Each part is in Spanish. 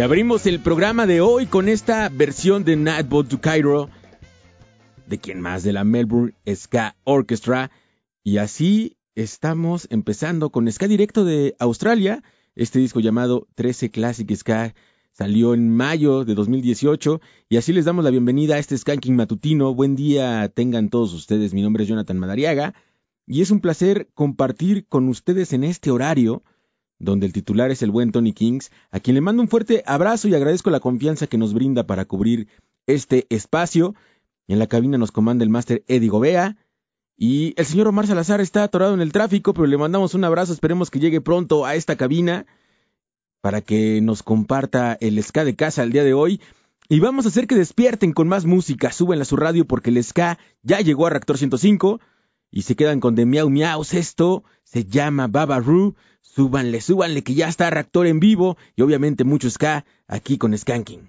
Y abrimos el programa de hoy con esta versión de Nightboat to Cairo, de quien más de la Melbourne Ska Orchestra. Y así estamos empezando con Ska Directo de Australia. Este disco llamado 13 Classic Ska salió en mayo de 2018 y así les damos la bienvenida a este Skanking matutino. Buen día tengan todos ustedes. Mi nombre es Jonathan Madariaga y es un placer compartir con ustedes en este horario donde el titular es el buen Tony Kings, a quien le mando un fuerte abrazo y agradezco la confianza que nos brinda para cubrir este espacio. En la cabina nos comanda el máster Eddie Gobea. Y el señor Omar Salazar está atorado en el tráfico, pero le mandamos un abrazo. Esperemos que llegue pronto a esta cabina para que nos comparta el ska de casa el día de hoy. Y vamos a hacer que despierten con más música. Súbenla a su radio porque el ska ya llegó a Reactor 105 y se quedan con de miau miau. Esto se llama Baba Roo. Súbanle, súbanle que ya está Reactor en vivo y obviamente mucho ska aquí con Skanking.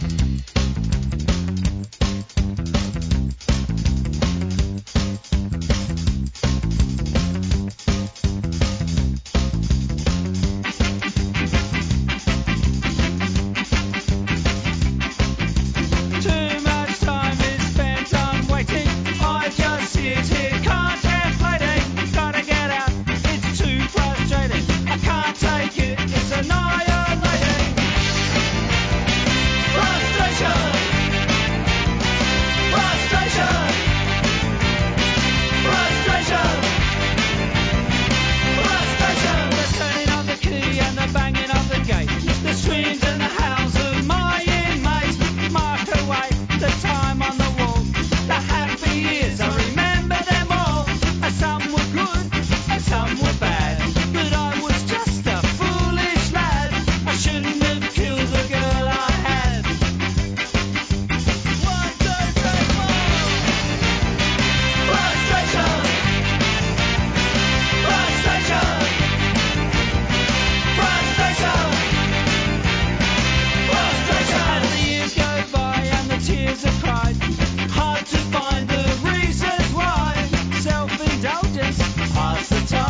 Mexican.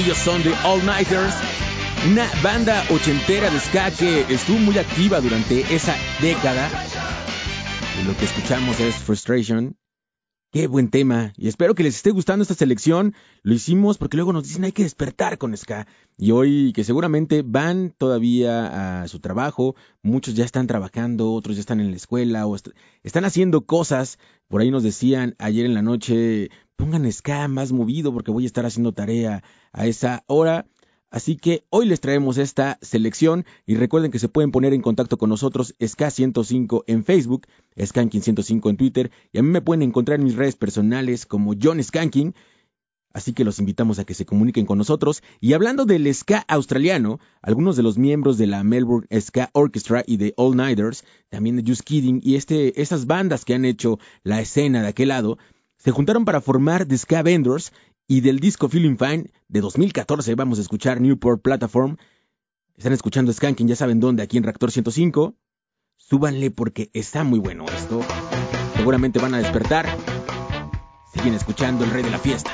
Ellos son The All Nighters, una banda ochentera de ska que estuvo muy activa durante esa década. Y lo que escuchamos es Frustration. Qué buen tema. Y espero que les esté gustando esta selección. Lo hicimos porque luego nos dicen hay que despertar con ska. Y hoy que seguramente van todavía a su trabajo, muchos ya están trabajando, otros ya están en la escuela o están haciendo cosas. Por ahí nos decían ayer en la noche, pongan ska más movido porque voy a estar haciendo tarea a esa hora. Así que hoy les traemos esta selección y recuerden que se pueden poner en contacto con nosotros SK105 en Facebook, Skanking105 en Twitter y a mí me pueden encontrar en mis redes personales como John Skanking. Así que los invitamos a que se comuniquen con nosotros. Y hablando del ska australiano, algunos de los miembros de la Melbourne Ska Orchestra y de All Nighters, también de Just Kidding, y este, esas bandas que han hecho la escena de aquel lado, se juntaron para formar The Ska y del disco Feeling Fine de 2014 vamos a escuchar Newport Platform. Están escuchando Skanking, ya saben dónde, aquí en Reactor 105. Súbanle porque está muy bueno esto. Seguramente van a despertar. Siguen escuchando el rey de la fiesta.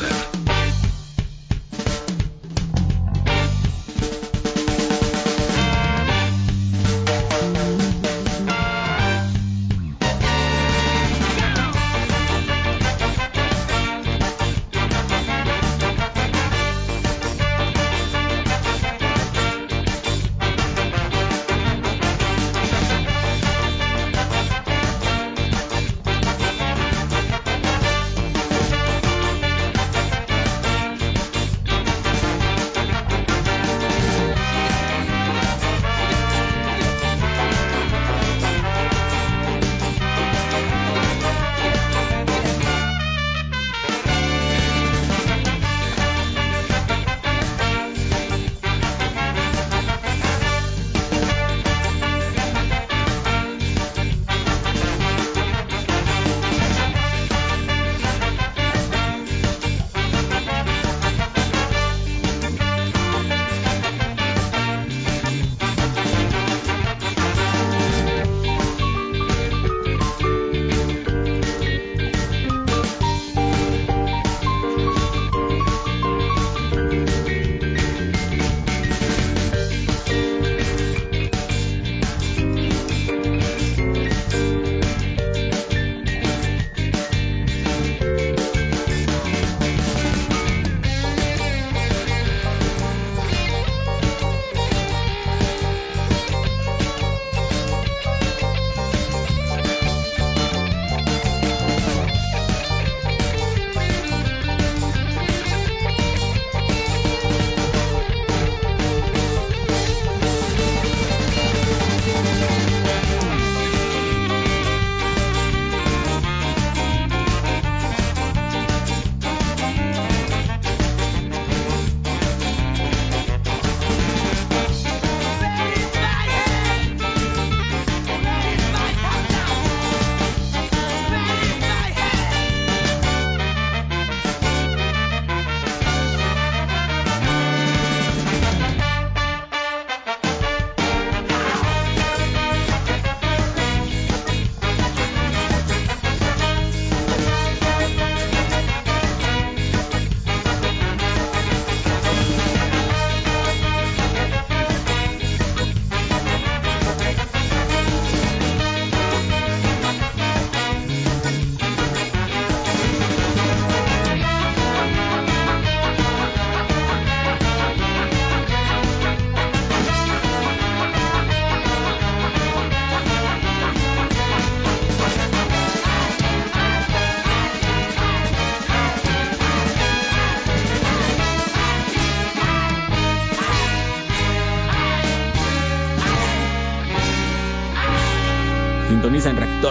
Omar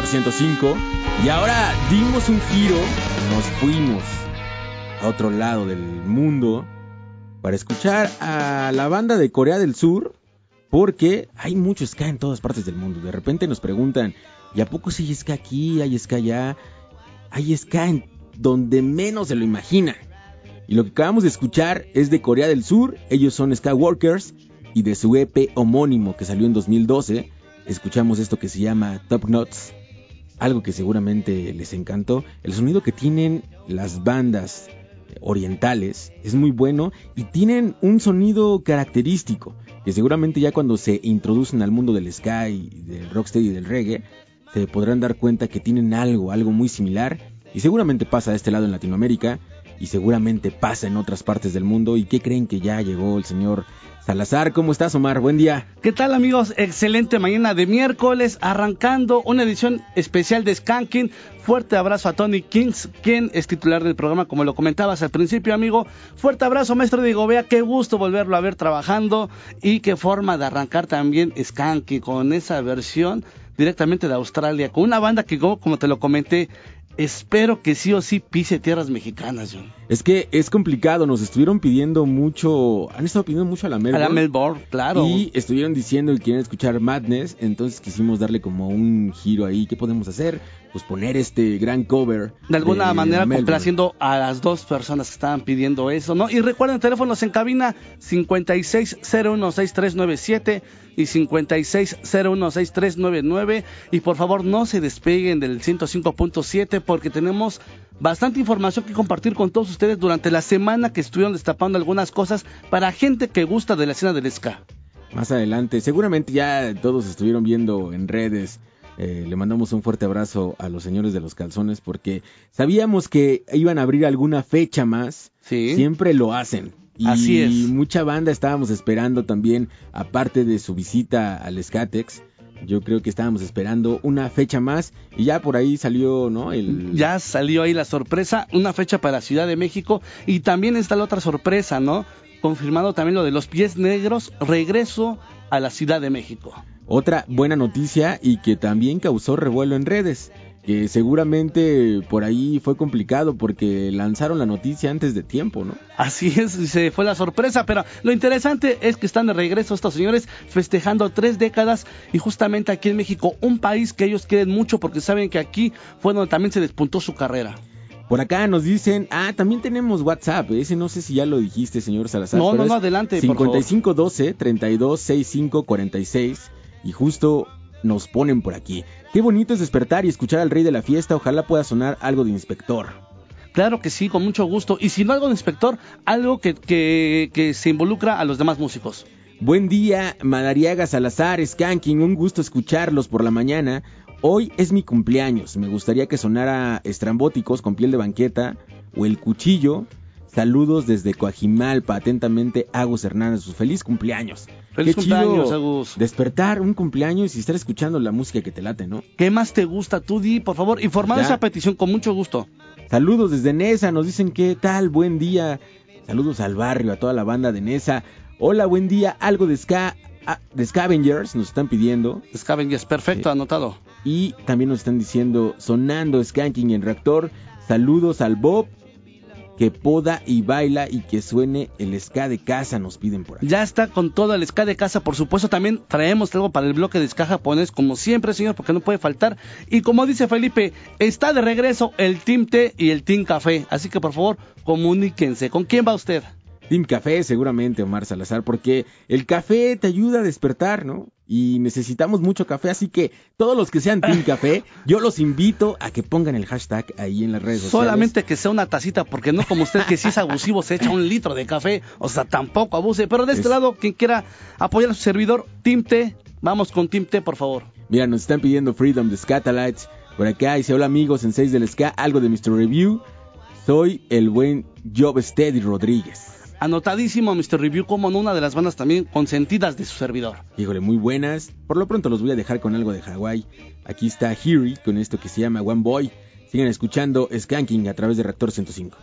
Salazar. Sintoniza en Reactor 105 y ahora dimos un giro, nos fuimos a otro lado del mundo para escuchar a la banda de Corea del Sur porque hay mucho ska en todas partes del mundo. De repente nos preguntan, ¿y a poco si hay ska aquí, hay ska allá? Hay ska en donde menos se lo imagina. Y lo que acabamos de escuchar es de Corea del Sur, ellos son Ska Workers y de su EP homónimo que salió en 2012 escuchamos esto que se llama Top Knots, algo que seguramente les encantó. El sonido que tienen las bandas orientales es muy bueno y tienen un sonido característico que seguramente ya cuando se introducen al mundo del sky, del rocksteady y del reggae, se podrán dar cuenta que tienen algo, algo muy similar y seguramente pasa de este lado en Latinoamérica y seguramente pasa en otras partes del mundo. ¿Y qué creen que ya llegó el señor Salazar, ¿cómo estás, Omar? Buen día. ¿Qué tal, amigos? Excelente mañana de miércoles, arrancando una edición especial de Skanking. Fuerte abrazo a Tony Kings, quien es titular del programa, como lo comentabas al principio, amigo. Fuerte abrazo, maestro Diego Vea. Qué gusto volverlo a ver trabajando y qué forma de arrancar también Skanking con esa versión directamente de Australia, con una banda que, como te lo comenté, espero que sí o sí pise tierras mexicanas, John. Es que es complicado, nos estuvieron pidiendo mucho, han estado pidiendo mucho a la Melbourne. A la Melbourne, claro. Y estuvieron diciendo que quieren escuchar Madness, entonces quisimos darle como un giro ahí, ¿qué podemos hacer? Pues poner este gran cover. De alguna manera complaciendo a las dos personas que estaban pidiendo eso, ¿no? Y recuerden, teléfonos en cabina 56016397 y 56016399 y por favor no se despeguen del 105.7 porque tenemos bastante información que compartir con todos ustedes durante la semana que estuvieron destapando algunas cosas para gente que gusta de la escena del ska. Más adelante, seguramente ya todos estuvieron viendo en redes. Eh, le mandamos un fuerte abrazo a los señores de los calzones porque sabíamos que iban a abrir alguna fecha más. Sí. Siempre lo hacen. Y Así es. mucha banda estábamos esperando también, aparte de su visita al Skatex, yo creo que estábamos esperando una fecha más y ya por ahí salió, ¿no? El... Ya salió ahí la sorpresa, una fecha para Ciudad de México y también está la otra sorpresa, ¿no? Confirmado también lo de los pies negros, regreso a la Ciudad de México. Otra buena noticia y que también causó revuelo en redes que seguramente por ahí fue complicado porque lanzaron la noticia antes de tiempo, ¿no? Así es, se fue la sorpresa, pero lo interesante es que están de regreso estos señores festejando tres décadas y justamente aquí en México, un país que ellos quieren mucho porque saben que aquí fue donde también se despuntó su carrera. Por acá nos dicen, ah, también tenemos WhatsApp, ese no sé si ya lo dijiste, señor Salazar. No, no, no, adelante. 5512 326546 y justo nos ponen por aquí. Qué bonito es despertar y escuchar al rey de la fiesta. Ojalá pueda sonar algo de inspector. Claro que sí, con mucho gusto. Y si no algo de inspector, algo que, que, que se involucra a los demás músicos. Buen día, Madariaga Salazar, Skanking, un gusto escucharlos por la mañana. Hoy es mi cumpleaños, me gustaría que sonara Estrambóticos con piel de banqueta o El Cuchillo. Saludos desde Coajimalpa, atentamente Agus Hernández, su feliz cumpleaños. Feliz Qué cumpleaños, chido Agus. Despertar un cumpleaños y estar escuchando la música que te late, ¿no? ¿Qué más te gusta? Tú di, por favor, informar Ya. esa petición con mucho gusto. Saludos desde Nesa, nos dicen qué tal, buen día. Saludos al barrio, a toda la banda de Nesa. Hola, buen día, algo de ska, ah, de Scavengers nos están pidiendo. Scavengers, perfecto, anotado. Y también nos están diciendo, sonando Skanking en reactor. Saludos al Bob, que poda y baila y que suene el ska de casa, nos piden por ahí. Ya está con todo el ska de casa, por supuesto. También traemos algo para el bloque de ska japonés, como siempre, señor, porque no puede faltar. Y como dice Felipe, está de regreso el Team T y el Team Café. Así que por favor, comuníquense. ¿Con quién va usted? Team Café, seguramente, Omar Salazar, porque el café te ayuda a despertar, ¿no? Y necesitamos mucho café, así que todos los que sean Team Café, yo los invito a que pongan el hashtag ahí en las redes sociales. Solamente que sea una tacita, porque no como usted que si es abusivo se echa un litro de café, o sea, tampoco abuse. Pero de este Es- lado, quien quiera apoyar a su servidor, Team T, vamos con Team T, por favor. Mira, nos están pidiendo Freedom de Scatalites. Por acá dice, hola amigos, en 6 del Ska, algo de Mr. Review. Soy el buen Job Steady Rodríguez. Anotadísimo Mr. Review como no una de las bandas también consentidas de su servidor. Híjole, muy buenas. Por lo pronto los voy a dejar con algo de Hawái. Aquí está Hiri con esto que se llama One Boy. Sigan escuchando Skanking a través de Reactor 105.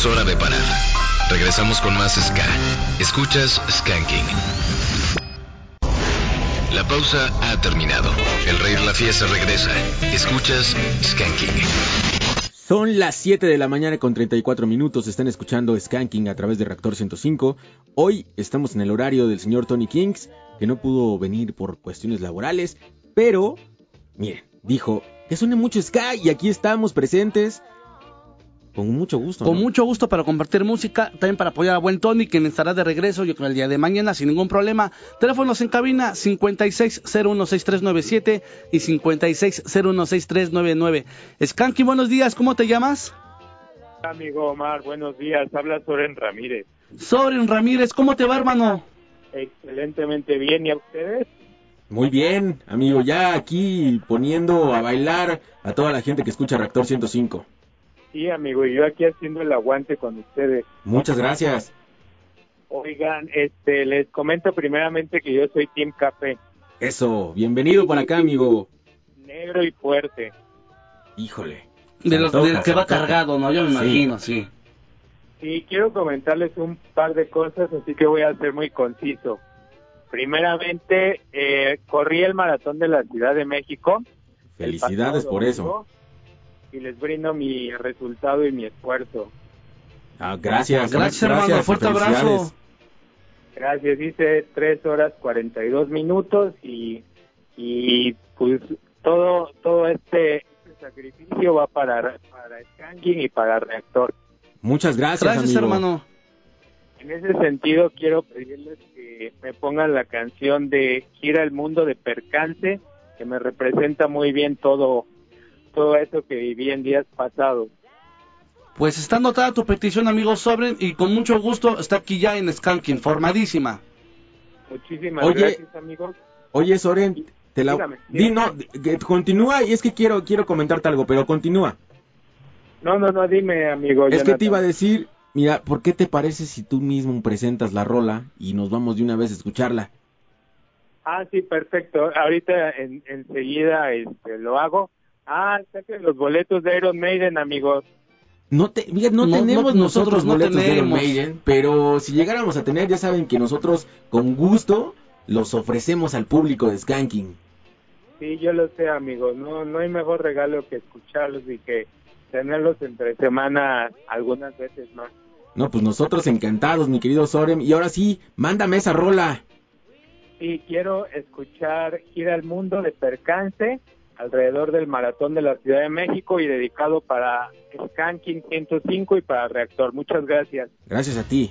Es hora de parar. Regresamos con más Ska. Escuchas Skanking. La pausa ha terminado. El rey de la fiesta regresa. Escuchas Skanking. Son las 7 de la mañana con 34 minutos, están escuchando Skanking a través de Reactor 105. Hoy estamos en el horario del señor Tony Kings, que no pudo venir por cuestiones laborales, pero, miren, dijo que suene mucho Ska y aquí estamos presentes con mucho gusto. Con ¿no? mucho gusto para compartir música, también para apoyar a buen Tony, quien estará de regreso yo creo el día de mañana sin ningún problema. Teléfonos en cabina 56016397 y 56016399. Skanky, buenos días, ¿cómo te llamas? Amigo Omar, buenos días. Habla Soren Ramírez. Soren Ramírez, ¿cómo te va, hermano? Excelentemente bien. ¿Y a ustedes? Muy bien, amigo, ya aquí poniendo a bailar a toda la gente que escucha Reactor 105. Sí, amigo. Y yo aquí haciendo el aguante con ustedes. Muchas gracias. Oigan, este, les comento primeramente que yo soy Team Café. Eso, bienvenido por acá, amigo. Negro y fuerte. Híjole. De los antoja, del que va cargado, ¿no? Yo me Sí. imagino, sí. Y quiero comentarles un par de cosas, así que voy a ser muy conciso. Primeramente, eh, corrí el maratón de la Ciudad de México. el Felicidades por eso. domingo, Y les brindo mi resultado y mi esfuerzo. Ah, gracias, Gracias, hermano, fuerte abrazo. Gracias, hice 3 horas 42 minutos y, y pues todo todo este, este sacrificio va para, para Skanking y para Reactor. Muchas gracias, Gracias, amigo. hermano. En ese sentido quiero pedirles que me pongan la canción de Gira el Mundo de Percance, que me representa muy bien todo, todo eso que viví en días pasados. Pues está anotada tu petición, amigo Sobren, y con mucho gusto está aquí ya en Skanking, formadísima. Muchísimas Oye, gracias amigos. Oye, Soren, te la... Dígame, Di, no, continúa y es que quiero, quiero comentarte algo, pero continúa. No, no, no, dime amigo. Es que te iba a decir, mira, ¿por qué te parece si tú mismo presentas la rola y nos vamos de una vez a escucharla? Ah, sí, perfecto. Ahorita en, enseguida este, lo hago. Ah, saquen los boletos de Iron Maiden, amigos. No, te, mira, no, No, tenemos no, nosotros nosotros no boletos de Iron tenemos. Maiden, pero si llegáramos a tener, ya saben que nosotros con gusto los ofrecemos al público de Skanking. Sí, yo lo sé, amigos. No, no hay mejor regalo que escucharlos y que tenerlos entre semana algunas veces más. No, pues nosotros encantados, mi querido Soren. Y ahora sí, mándame esa rola. Sí, quiero escuchar Gira el Mundo de Percance alrededor del Maratón de la Ciudad de México y dedicado para Skanking 105 y para Reactor. Muchas gracias. Gracias a ti.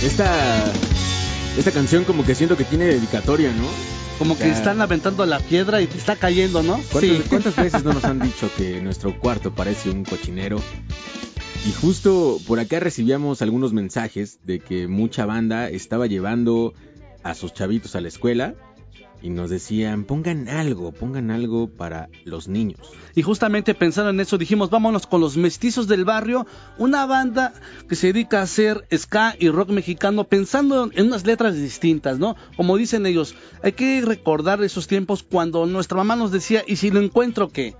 Pues esta, esta canción como que siento que tiene dedicatoria, ¿no? Como que están aventando la piedra y te está cayendo, ¿no? Sí. ¿Cuántas veces no nos han dicho que nuestro cuarto parece un cochinero? Y justo por acá recibíamos algunos mensajes de que mucha banda estaba llevando a sus chavitos a la escuela y nos decían, pongan algo, pongan algo para los niños. Y justamente pensando en eso dijimos, vámonos con los mestizos del barrio, una banda que se dedica a hacer ska y rock mexicano pensando en unas letras distintas, ¿no? Como dicen ellos, hay que recordar esos tiempos cuando nuestra mamá nos decía, ¿y si lo encuentro qué?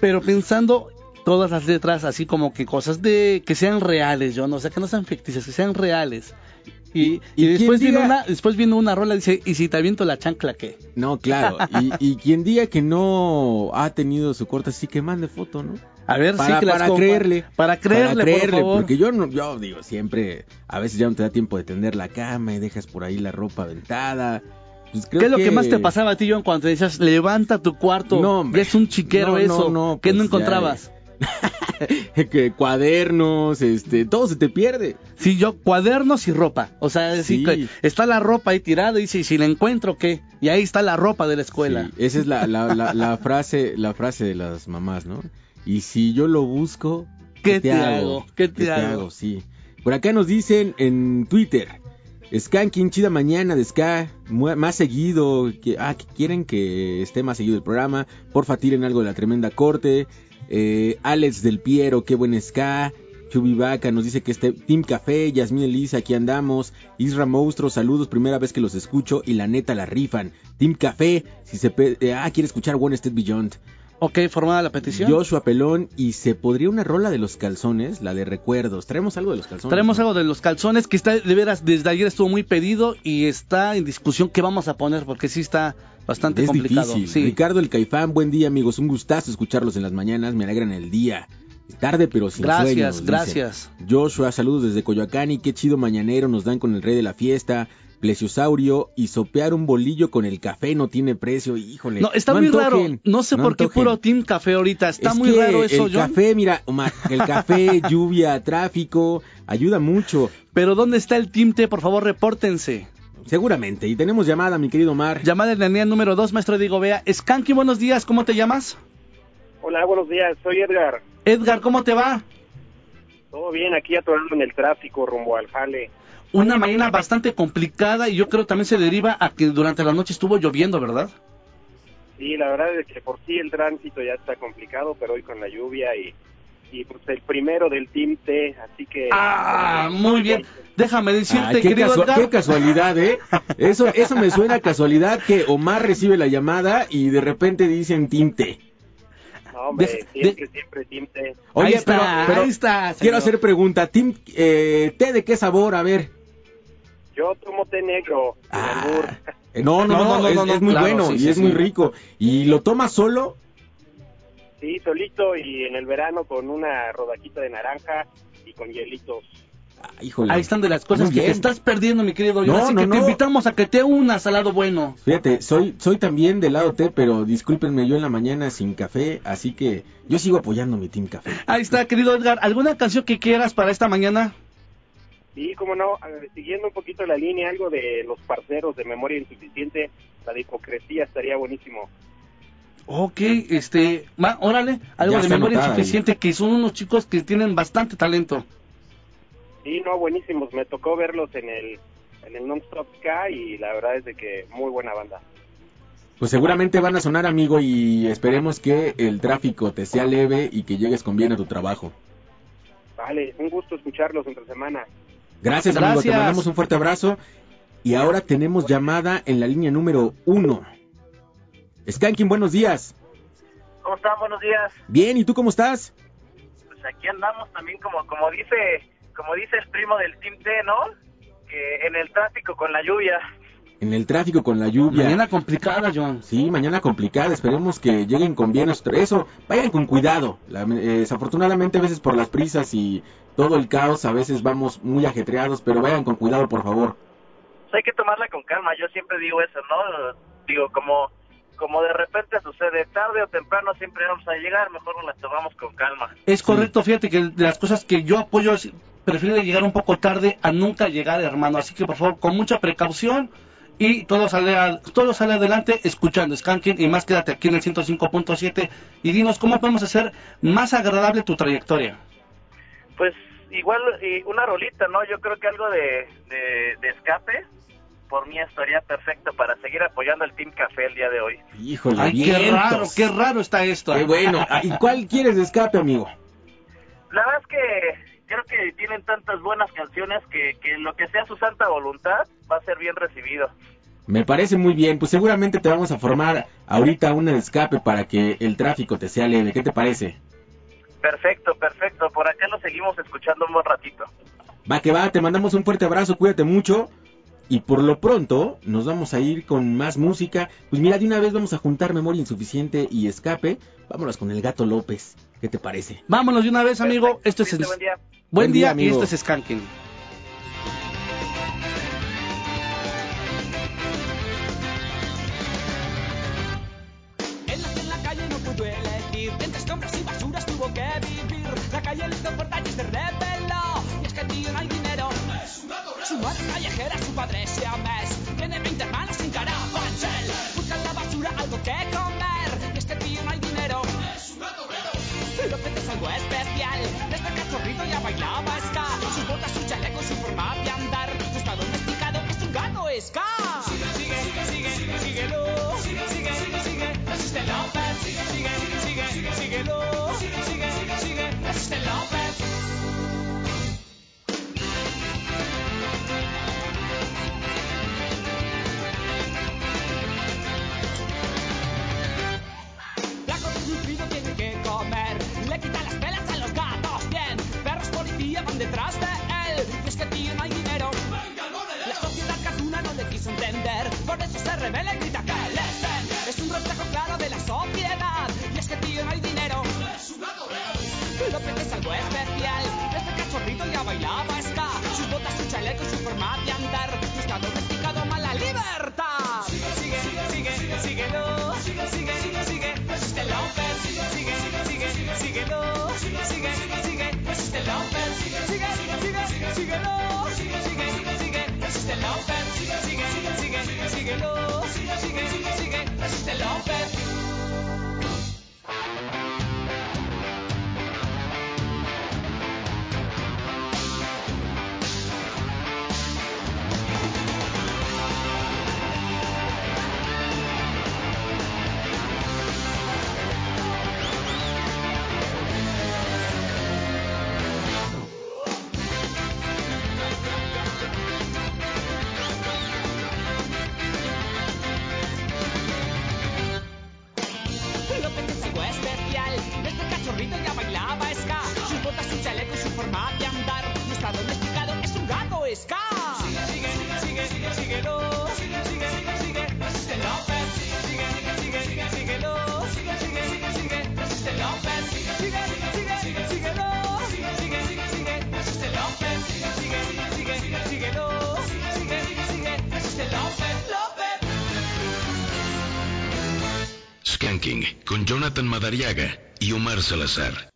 Pero pensando todas las letras así como que cosas de que sean reales, yo no o sea, que no sean ficticias, que sean reales. Y, y, y después, viene diga- una, después viene una rola dice, ¿y si te aviento la chancla qué? No, claro. Y, y quien diga que no ha tenido su corte, sí que mande foto, ¿no? A ver, para, sí que las para creerle. Para creerle, por favor. porque yo no, yo digo, siempre, a veces ya no te da tiempo de tender la cama y dejas por ahí la ropa aventada. Pues creo ¿Qué es lo que más te pasaba a ti, John, cuando te decías, levanta tu cuarto? No, hombre. Ya es un chiquero No, no, eso. no, ¿Qué pues no encontrabas? que cuadernos, este, todo se te pierde. Sí, yo, cuadernos y ropa. O sea, es Sí. que está la ropa ahí tirada y ¿y si la encuentro qué? Y ahí está la ropa de la escuela. Sí, esa es la, la, la, la frase, la frase de las mamás, ¿no? Y si yo lo busco, ¿Qué te hago? ¿Qué te hago? Sí. Por acá nos dicen en Twitter, Skanking, chida mañana de Ska, más seguido, que, ah, que quieren que esté más seguido el programa, porfa tiren algo de la tremenda corte, eh, Alex del Piero, qué buen Ska, Chubivaca nos dice que este Team Café, Yasmín Elisa, aquí andamos, Isra Monstruo, saludos, primera vez que los escucho y la neta la rifan, Team Café, si se, eh, ah, quiere escuchar One Step Beyond, Ok, formada la petición. Joshua Pelón y se podría una rola de los calzones, la de recuerdos, traemos algo de los calzones. Traemos ¿no? algo de los calzones que está, de veras, desde ayer estuvo muy pedido y está en discusión qué vamos a poner porque sí está bastante Es complicado. difícil. Sí. Ricardo el Caifán, buen día amigos, un gustazo escucharlos en las mañanas, me alegran el día. Tarde pero sin Gracias, sueños, dicen. gracias. Joshua, saludos desde Coyoacán y qué chido mañanero nos dan con el rey de la fiesta. Plesiosaurio y sopear un bolillo con el café no tiene precio, híjole. No, está muy antojen, raro. No sé por qué antojen. puro Team Café ahorita. Está Es muy que raro eso, el John. café, mira, Omar, el café, lluvia, tráfico, ayuda mucho. Pero ¿dónde está el Team T? Por favor, repórtense. Seguramente. Y tenemos llamada, mi querido Omar. Llamada la línea número 2, maestro Diego Vea. Skanky, buenos días, ¿cómo te llamas? Hola, buenos días, soy Edgar. Edgar, ¿cómo te va? Todo bien, aquí atorando en el tráfico rumbo al jale. Una mañana bastante complicada y yo creo también se deriva a que durante la noche estuvo lloviendo, ¿verdad? Sí, la verdad es que por sí el tránsito ya está complicado, pero hoy con la lluvia y, y pues el primero del Team T, así que... Ah, muy bien. Déjame decirte, Ay, qué, querido casua- Edgar. qué casualidad, ¿eh? Eso, eso me suena a casualidad que Omar recibe la llamada y de repente dicen tinte. No, hombre, de- siempre, siempre Team T. Oye, Ahí está, pero, pero ahí está, quiero hacer pregunta. Tim, eh, ¿Té de qué sabor? A ver. Yo tomo té negro, Ah, no, no, No, no, no, es, no, no, es muy claro, bueno sí, y sí, es sí. muy rico. ¿Y lo tomas solo? Sí, solito y en el verano con una rodajita de naranja y con hielitos. Ah, híjole. Ahí están de las cosas Muy que te estás perdiendo, mi querido. No, Así no, que te no. invitamos a que te unas al lado bueno. Fíjate, soy, soy también del lado té, pero discúlpenme, yo en la mañana sin café, así que yo sigo apoyando mi Team Café. Ahí está, querido Edgar. ¿Alguna canción que quieras para esta mañana? Y como no, siguiendo un poquito la línea, algo de los parceros de memoria insuficiente, la de hipocresía estaría buenísimo. Ok, este, va, órale, algo Ya de memoria insuficiente, que son unos chicos que tienen bastante talento. Sí, no, buenísimos. Me tocó verlos en el en el Non-Stop Sky y la verdad es de que muy buena banda. Pues seguramente van a sonar, amigo, y esperemos que el tráfico te sea leve y que llegues con bien a tu trabajo. Vale, un gusto escucharlos entre semana. Gracias, amigo, te mandamos un fuerte abrazo. Y ahora tenemos llamada en la línea número uno. Skanking, buenos días. ¿Cómo están? Buenos días. Bien, ¿y tú cómo estás? Pues aquí andamos también como como dice como dice el primo del Team T, ¿no? Que en el tráfico con la lluvia. En el tráfico con la lluvia. Mañana complicada, John. Sí, mañana complicada. Esperemos que lleguen con bien Eso, vayan con cuidado. La- eh, desafortunadamente, a veces por las prisas y todo el caos, a veces vamos muy ajetreados, pero vayan con cuidado, por favor. Pues hay que tomarla con calma. Yo siempre digo eso, ¿no? Digo, como como de repente sucede tarde o temprano siempre vamos a llegar, mejor nos la tomamos con calma. Es correcto, fíjate que de las cosas que yo apoyo es prefiero llegar un poco tarde a nunca llegar, hermano. Así que por favor, con mucha precaución y todo sale, a- todo sale adelante escuchando Skanking y más quédate aquí en el 105.7 y dinos cómo podemos hacer más agradable tu trayectoria. Pues igual y una rolita, ¿no? Yo creo que algo de, de, de escape por mí estaría perfecto para seguir apoyando al Team Café el día de hoy. Híjole, Ay, qué raro, qué raro está esto. Qué bueno. Ah, ¿Y cuál quieres de escape, amigo? La verdad es que creo que tienen tantas buenas canciones que, que lo que sea su santa voluntad va a ser bien recibido. Me parece muy bien. Pues seguramente te vamos a formar ahorita de escape para que el tráfico te sea leve. ¿Qué te parece? Perfecto, perfecto. Por acá lo seguimos escuchando un buen ratito. Va que va, te mandamos un fuerte abrazo, cuídate mucho. Y por lo pronto nos vamos a ir con más música. Pues mira, de una vez vamos a juntar memoria insuficiente y escape. Vámonos con el gato López. ¿Qué te parece? Vámonos de una vez, amigo. Esto es buen día. buen Buen día, día, y amigo. esto es Skanking. La calle, no pudo elegir. Entre compras y basuras tuvo que vivir. La calle le hizo fuerza y se rebeló. Y es que el tío no hay dinero. Su madre callejera, su padre siamés. Tiene 20 hermanos sin carabanchel. Busca en la basura algo que Madariaga y Omar Salazar.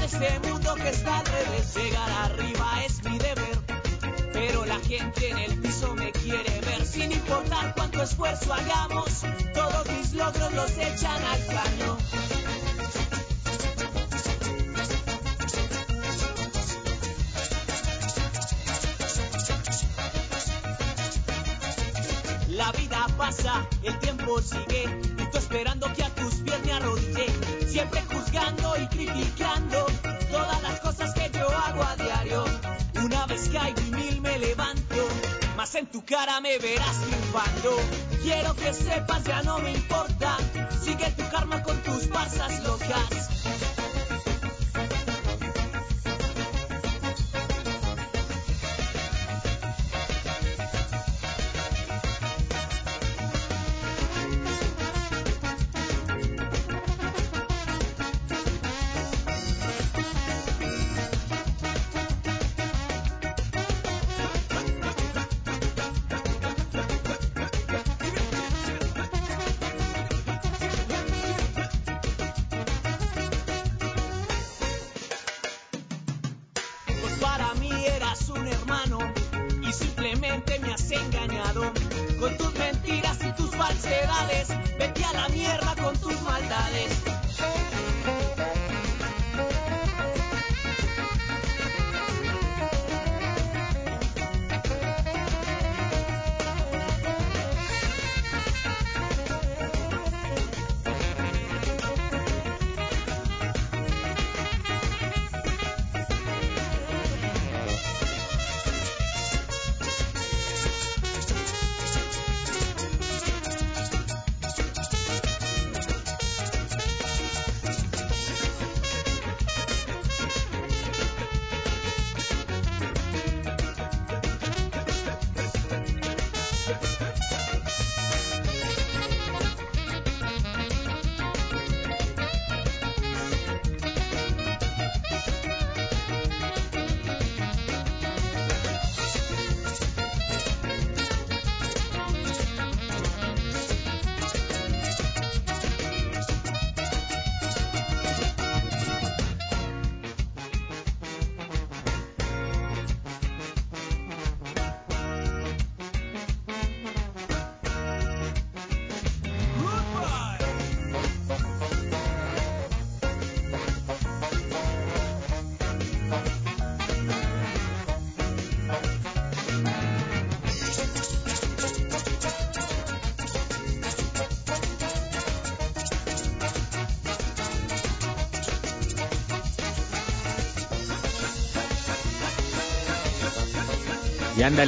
De este mundo que está al revés. Llegar arriba es mi deber, pero la gente en el piso me quiere ver. Sin importar cuánto esfuerzo hagamos, todos mis logros los echan al caño. La vida pasa, el tiempo sigue, y tú esperando que a tus pies me arrodille, siempre juzgando y criticando y mil me levanto, Jamás en tu cara me verás triunfando. Quiero que sepas, ya no me importa. Sigue tu karma con tus pasas locas.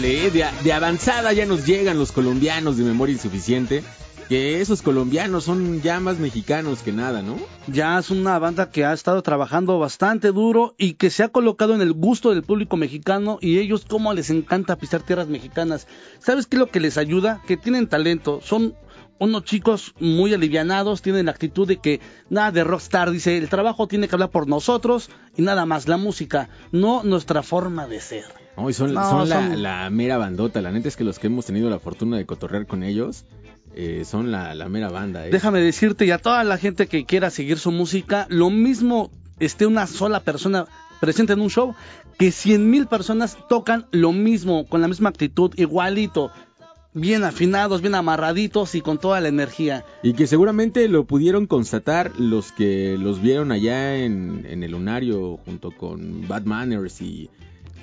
Eh, de, de avanzada ya nos llegan los colombianos de memoria insuficiente. Que esos colombianos son ya más mexicanos que nada, ¿no? Ya es una banda que ha estado trabajando bastante duro y que se ha colocado en el gusto del público mexicano y ellos cómo les encanta pisar tierras mexicanas. ¿Sabes qué es lo que les ayuda? Que tienen talento, son unos chicos muy alivianados, tienen la actitud de que nada de rockstar, dice, el trabajo tiene que hablar por nosotros y nada más, la música, no nuestra forma de ser. No, y son, No, son, la, son- la mera bandota. La neta es que los que hemos tenido la fortuna de cotorrear con ellos eh, son la, la mera banda. ¿eh? Déjame decirte y a toda la gente que quiera seguir su música, lo mismo esté una sola persona presente en un show que cien mil personas tocan lo mismo, con la misma actitud, igualito, bien afinados, bien amarraditos y con toda la energía. Y que seguramente lo pudieron constatar los que los vieron allá en, en el lunario junto con Bad Manners y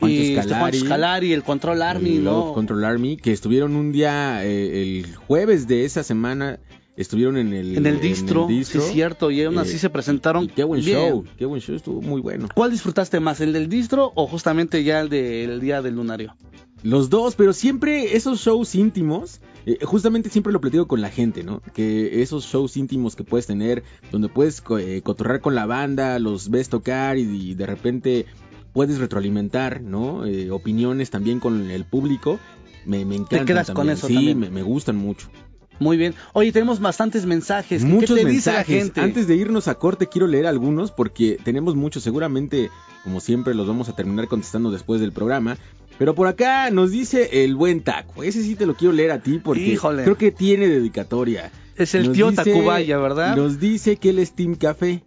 y este Escalari, Juancho Escalari, el Control Army, el ¿no? Control Army, que estuvieron un día, eh, el jueves de esa semana, estuvieron en el, En el distro, sí distro. es cierto, y aún así Eh, se presentaron qué buen bien. show, qué buen show, estuvo muy bueno. ¿Cuál disfrutaste más, el del distro o justamente ya el del día del lunario? Los dos, pero siempre esos shows íntimos, eh, justamente siempre lo platico con la gente, ¿no? Que esos shows íntimos que puedes tener, donde puedes eh, cotorrear con la banda, los ves tocar y, y de repente puedes retroalimentar, ¿no? Eh, opiniones también con el público, me, me encantan quedas con eso Sí, también. Me, me gustan mucho. Muy bien. Oye, tenemos bastantes mensajes. ¿Qué- Muchos ¿Qué te dice la mensajes. gente? Antes de irnos a corte quiero leer algunos porque tenemos muchos. Seguramente, como siempre, los vamos a terminar contestando después del programa. Pero por acá nos dice el buen taco. Ese sí te lo quiero leer a ti porque Híjole. creo que tiene dedicatoria. Es el Nos tío dice- Tacubaya, ¿verdad? Nos dice que él es Team Café.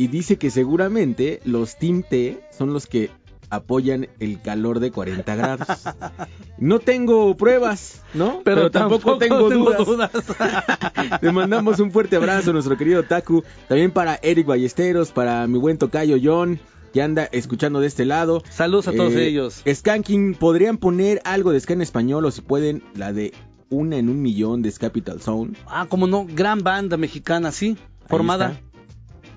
Y dice que seguramente los Team T son los que apoyan el calor de 40 grados. No tengo pruebas, ¿no? Pero, tampoco, tengo, dudas. Le mandamos un fuerte abrazo a nuestro querido Taku. También para Eric Ballesteros, para mi buen tocayo John, que anda escuchando de este lado. Saludos a todos Eh, ellos. Skanking, ¿podrían poner algo de ska en español o si pueden la de una en un millón de Capital Zone? Ah, como no, gran banda mexicana, sí, Ahí formada. está.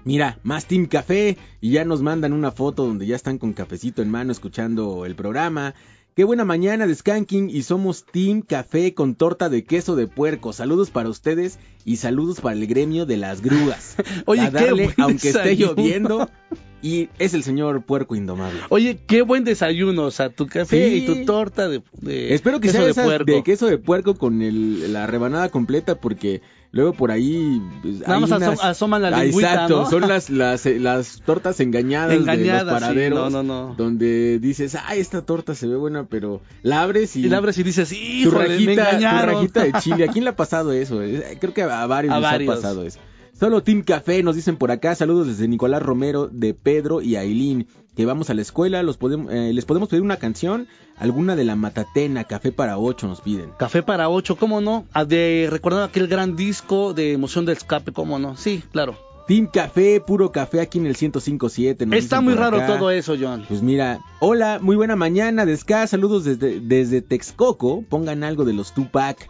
Mira, más Team Café y ya nos mandan una foto donde ya están con cafecito en mano escuchando el programa. Qué buena mañana de Skanking y somos Team Café con torta de queso de puerco. Saludos para ustedes y saludos para el gremio de las grúas. Oye, A qué darle, buen aunque esté lloviendo. Y es el señor puerco indomable. Oye, qué buen desayuno, o sea, tu café Sí. y tu torta de, de Espero que queso sea de puerco. de queso de puerco con el- la rebanada completa porque luego por ahí pues, Nada más unas- asoman la lengüita, Exacto, ¿no? son las, las, eh, las tortas engañadas, de Engañadas, los sí, paraderos no, no, no. donde dices, ah, esta torta se ve buena, pero la abres y, Y la abres y dices, tu híjole, me rajita, tu engañaron. rajita de chile. ¿A quién le ha pasado eso? Eh, Creo que a varios A les varios. ha pasado eso. Solo Team Café nos dicen por acá, saludos desde Nicolás Romero, de Pedro y Ailín, que vamos a la escuela, los podemos, eh, les podemos pedir una canción, alguna de la Matatena, Café para ocho nos piden. Café para ocho, ¿cómo no? Ah, De recordar aquel gran disco de emoción del escape, ¿cómo no? Sí, claro. Team Café, puro café aquí en el 1057. nos Está muy raro acá. todo eso, John. Pues mira, hola, muy buena mañana, Desca, saludos desde, desde Texcoco, pongan algo de los Tupac.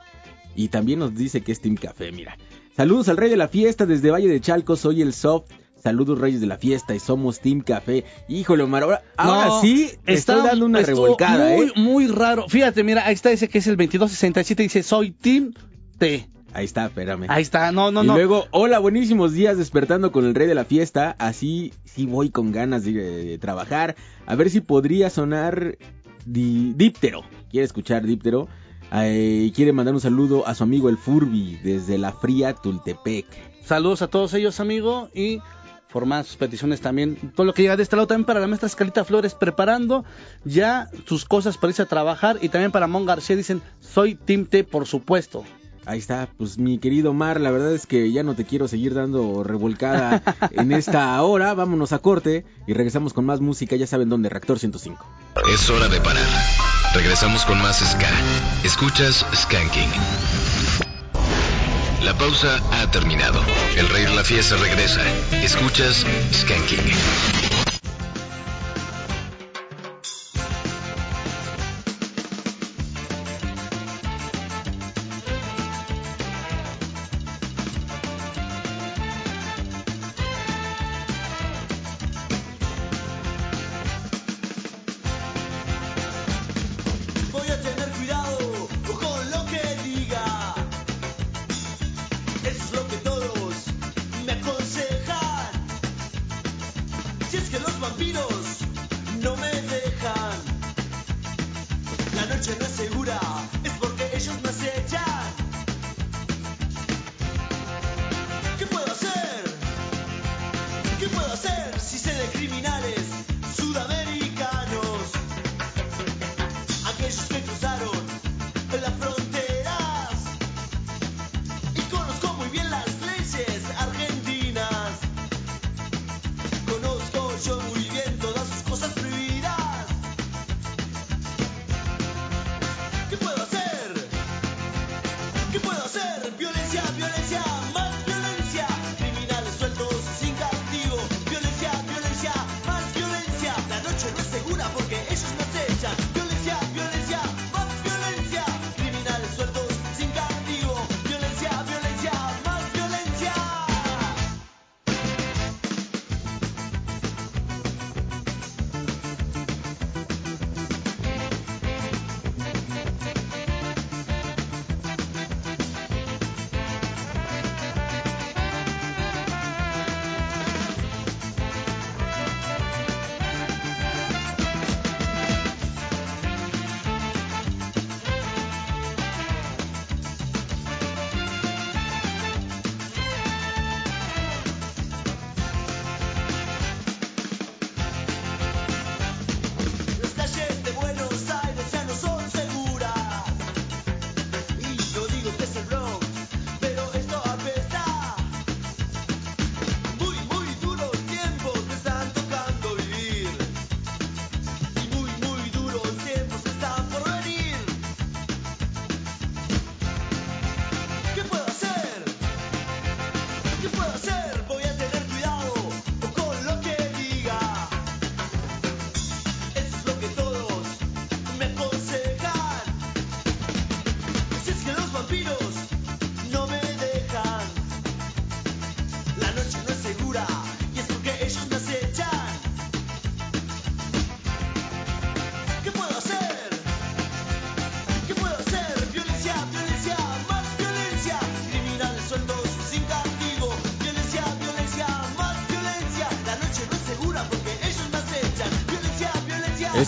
Y también nos dice que es Team Café, mira. Saludos al rey de la fiesta desde Valle de Chalco, soy el Soft. Saludos reyes de la fiesta y somos Team Café. Híjole, Omar, ahora, sí estoy dando una revolcada, muy, ¿eh? muy raro. Fíjate, mira, ahí está ese que es el 2267, dice, soy Team T. Ahí está, espérame. Ahí está, no, no, y no. luego, hola, buenísimos días despertando con el rey de la fiesta. Así sí voy con ganas de, de trabajar. A ver si podría sonar di- díptero. Quiere escuchar díptero. Eh, quiere mandar un saludo a su amigo el Furby desde la fría Tultepec. Saludos a todos ellos, amigo, y formar sus peticiones también. Todo lo que llega de este lado también para la maestra Escalita Flores, preparando ya sus cosas para irse a trabajar. Y también para Mon García dicen, soy Team T, por supuesto. Ahí está, pues mi querido Omar, la verdad es que ya no te quiero seguir dando revolcada en esta hora. Vámonos a corte y regresamos con más música, ya saben dónde, Reactor 105. Es hora de parar. Regresamos con más Ska. Escuchas Skanking. La pausa ha terminado. El rey de la fiesta regresa. Escuchas Skanking.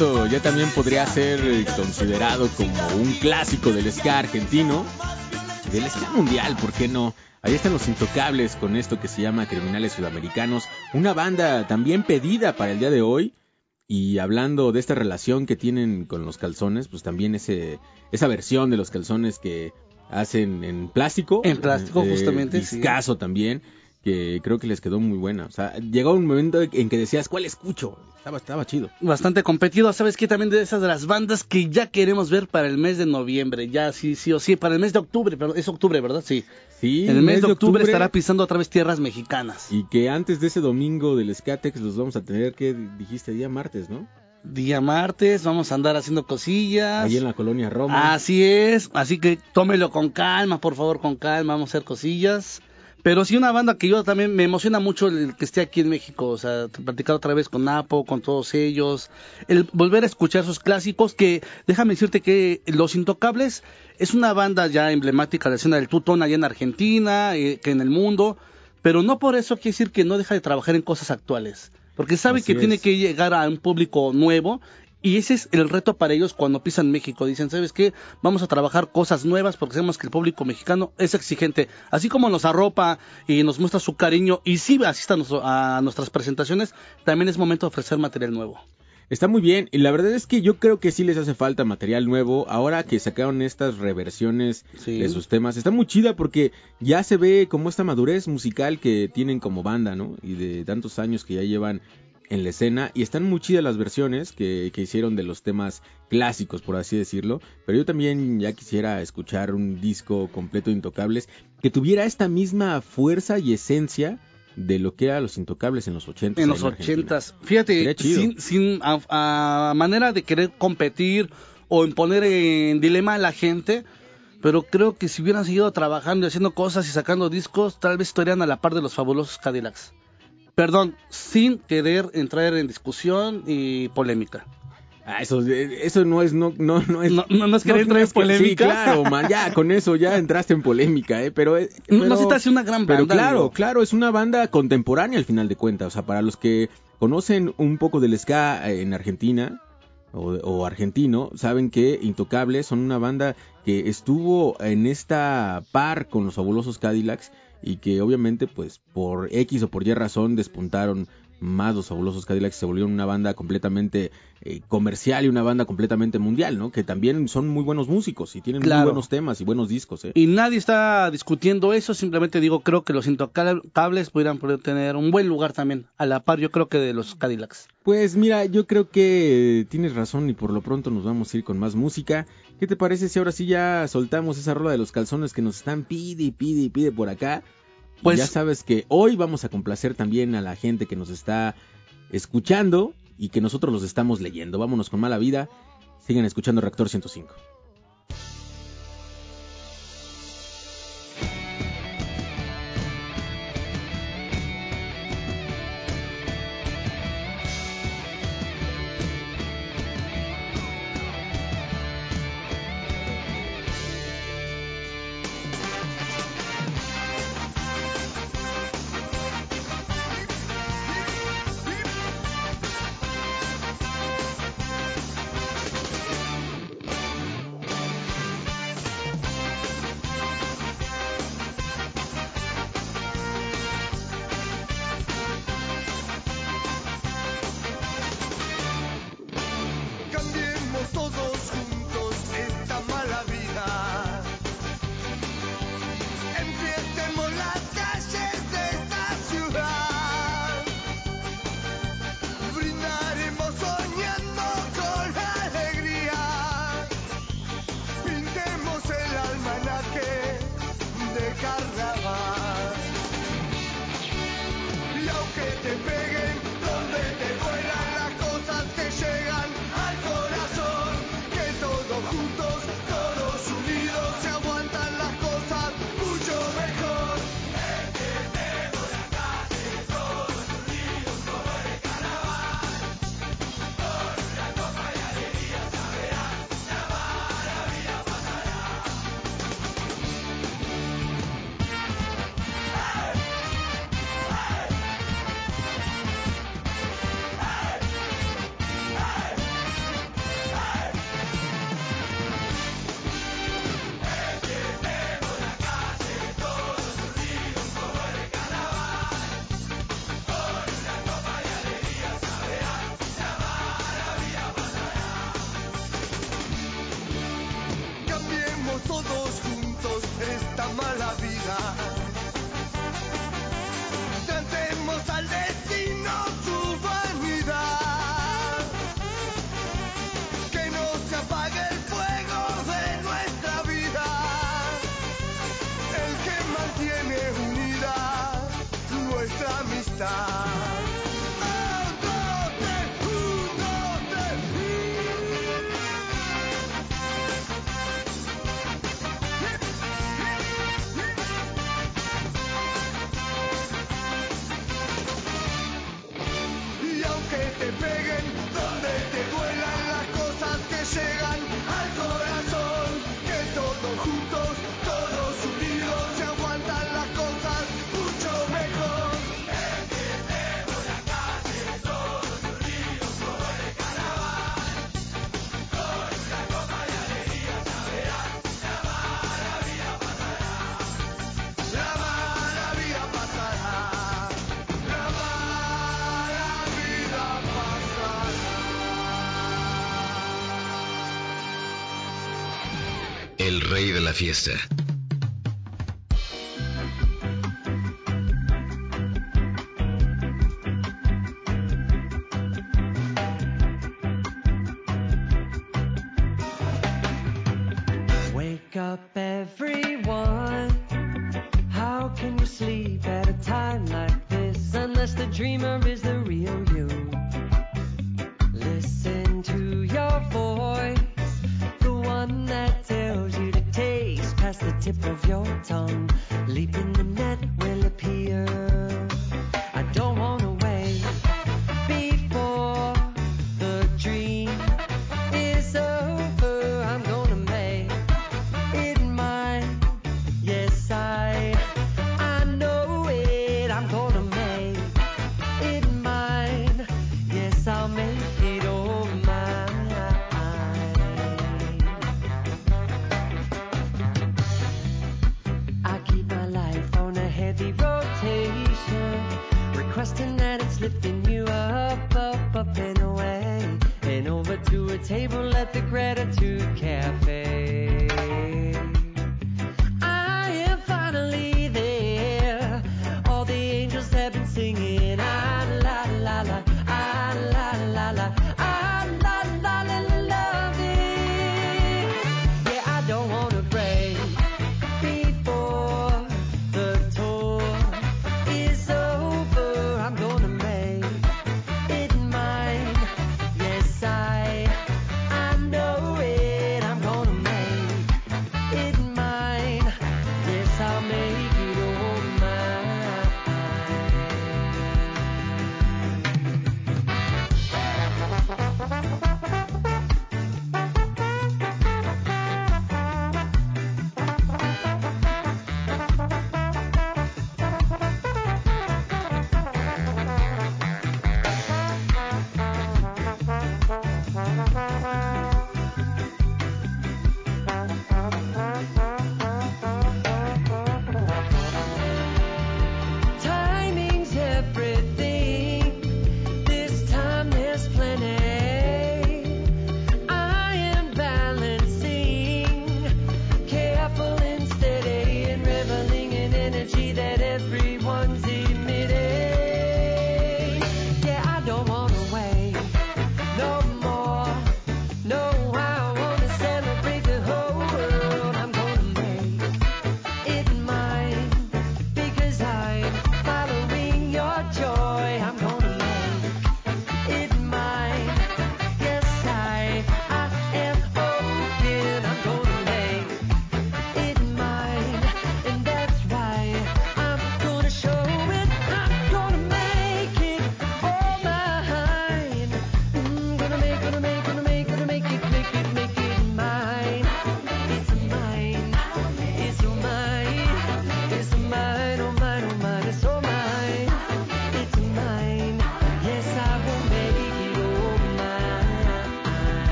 Esto ya también podría ser considerado como un clásico del ska argentino, del ska mundial, ¿por qué no? Ahí están los intocables con esto que se llama Criminales Sudamericanos, una banda también pedida para el día de hoy. Y hablando de esta relación que tienen con los calzones, pues también ese, esa versión de los calzones que hacen en plástico. En plástico, eh, justamente, sí. Discazo también, que creo que les quedó muy buena. O sea, llegó un momento en que decías, ¿cuál escucho? Estaba, estaba chido. Bastante competido, ¿sabes qué? También de esas de las bandas que ya queremos ver para el mes de noviembre, ya sí, sí o sí, para el mes de octubre, pero es octubre, ¿verdad? Sí. Sí, En el mes, de octubre, estará pisando otra vez tierras mexicanas. Y que antes de ese domingo del Skatex los vamos a tener, que dijiste? Día martes, ¿no? Día martes, vamos a andar haciendo cosillas. Ahí en la colonia Roma. Así es, así que tómelo con calma, por favor, con calma, vamos a hacer cosillas. Pero sí una banda que yo también me emociona mucho el que esté aquí en México, o sea, platicar otra vez con Napo, con todos ellos, el volver a escuchar sus clásicos, que déjame decirte que Los Intocables es una banda ya emblemática de la escena del tutón allá en Argentina, eh, que en el mundo, pero no por eso quiere decir que no deja de trabajar en cosas actuales, porque sabe Así que tiene que llegar a un público nuevo y ese es el reto para ellos cuando pisan México. Dicen, ¿sabes qué? Vamos a trabajar cosas nuevas porque sabemos que el público mexicano es exigente. Así como nos arropa y nos muestra su cariño y sí asista a, nuestras presentaciones, también es momento de ofrecer material nuevo. Está muy bien, y la verdad es que yo creo que sí les hace falta material nuevo. Ahora que sacaron estas reversiones Sí. de sus temas, está muy chida porque ya se ve como esta madurez musical que tienen como banda, ¿no? Y de tantos años que ya llevan en la escena. Y están muy chidas las versiones que, que hicieron de los temas clásicos, por así decirlo. Pero yo también ya quisiera escuchar un disco completo de Intocables que tuviera esta misma fuerza y esencia de lo que eran los Intocables en los 80 En los ochentas. Fíjate, Sería chido. sin, sin a, a manera de querer competir o en poner en dilema a la gente, pero creo que si hubieran seguido trabajando y haciendo cosas y sacando discos, tal vez estarían a la par de los fabulosos Cadillacs. Perdón, sin querer entrar en discusión y polémica. Ah, eso, eso no es, no, no, no es. No, es querer entrar en que- Sí, polémica. claro, man, ya, con eso ya entraste en polémica, eh, pero. No, se te hace una gran banda. Pero claro, amigo. claro, es una banda contemporánea al final de cuentas. O sea, para los que conocen un poco del ska eh, en Argentina o, o argentino, saben que Intocables son una banda que estuvo en esta par con los fabulosos Cadillacs y que obviamente pues por X o por Y razón despuntaron más los fabulosos Cadillacs se volvieron una banda completamente eh, comercial y una banda completamente mundial, ¿no? Que también son muy buenos músicos y tienen Claro. muy buenos temas y buenos discos, ¿eh? Y nadie está discutiendo eso, simplemente digo, creo que los intocables pudieran poder tener un buen lugar también, a la par yo creo que de los Cadillacs. Pues mira, yo creo que tienes razón y por lo pronto nos vamos a ir con más música. ¿Qué te parece si ahora sí ya soltamos esa rola de los calzones que nos están pide y pide y pide por acá? Pues- ya sabes que hoy vamos a complacer también a la gente que nos está escuchando y que nosotros los estamos leyendo. Vámonos con mala vida. Sigan escuchando Reactor 105. La fiesta.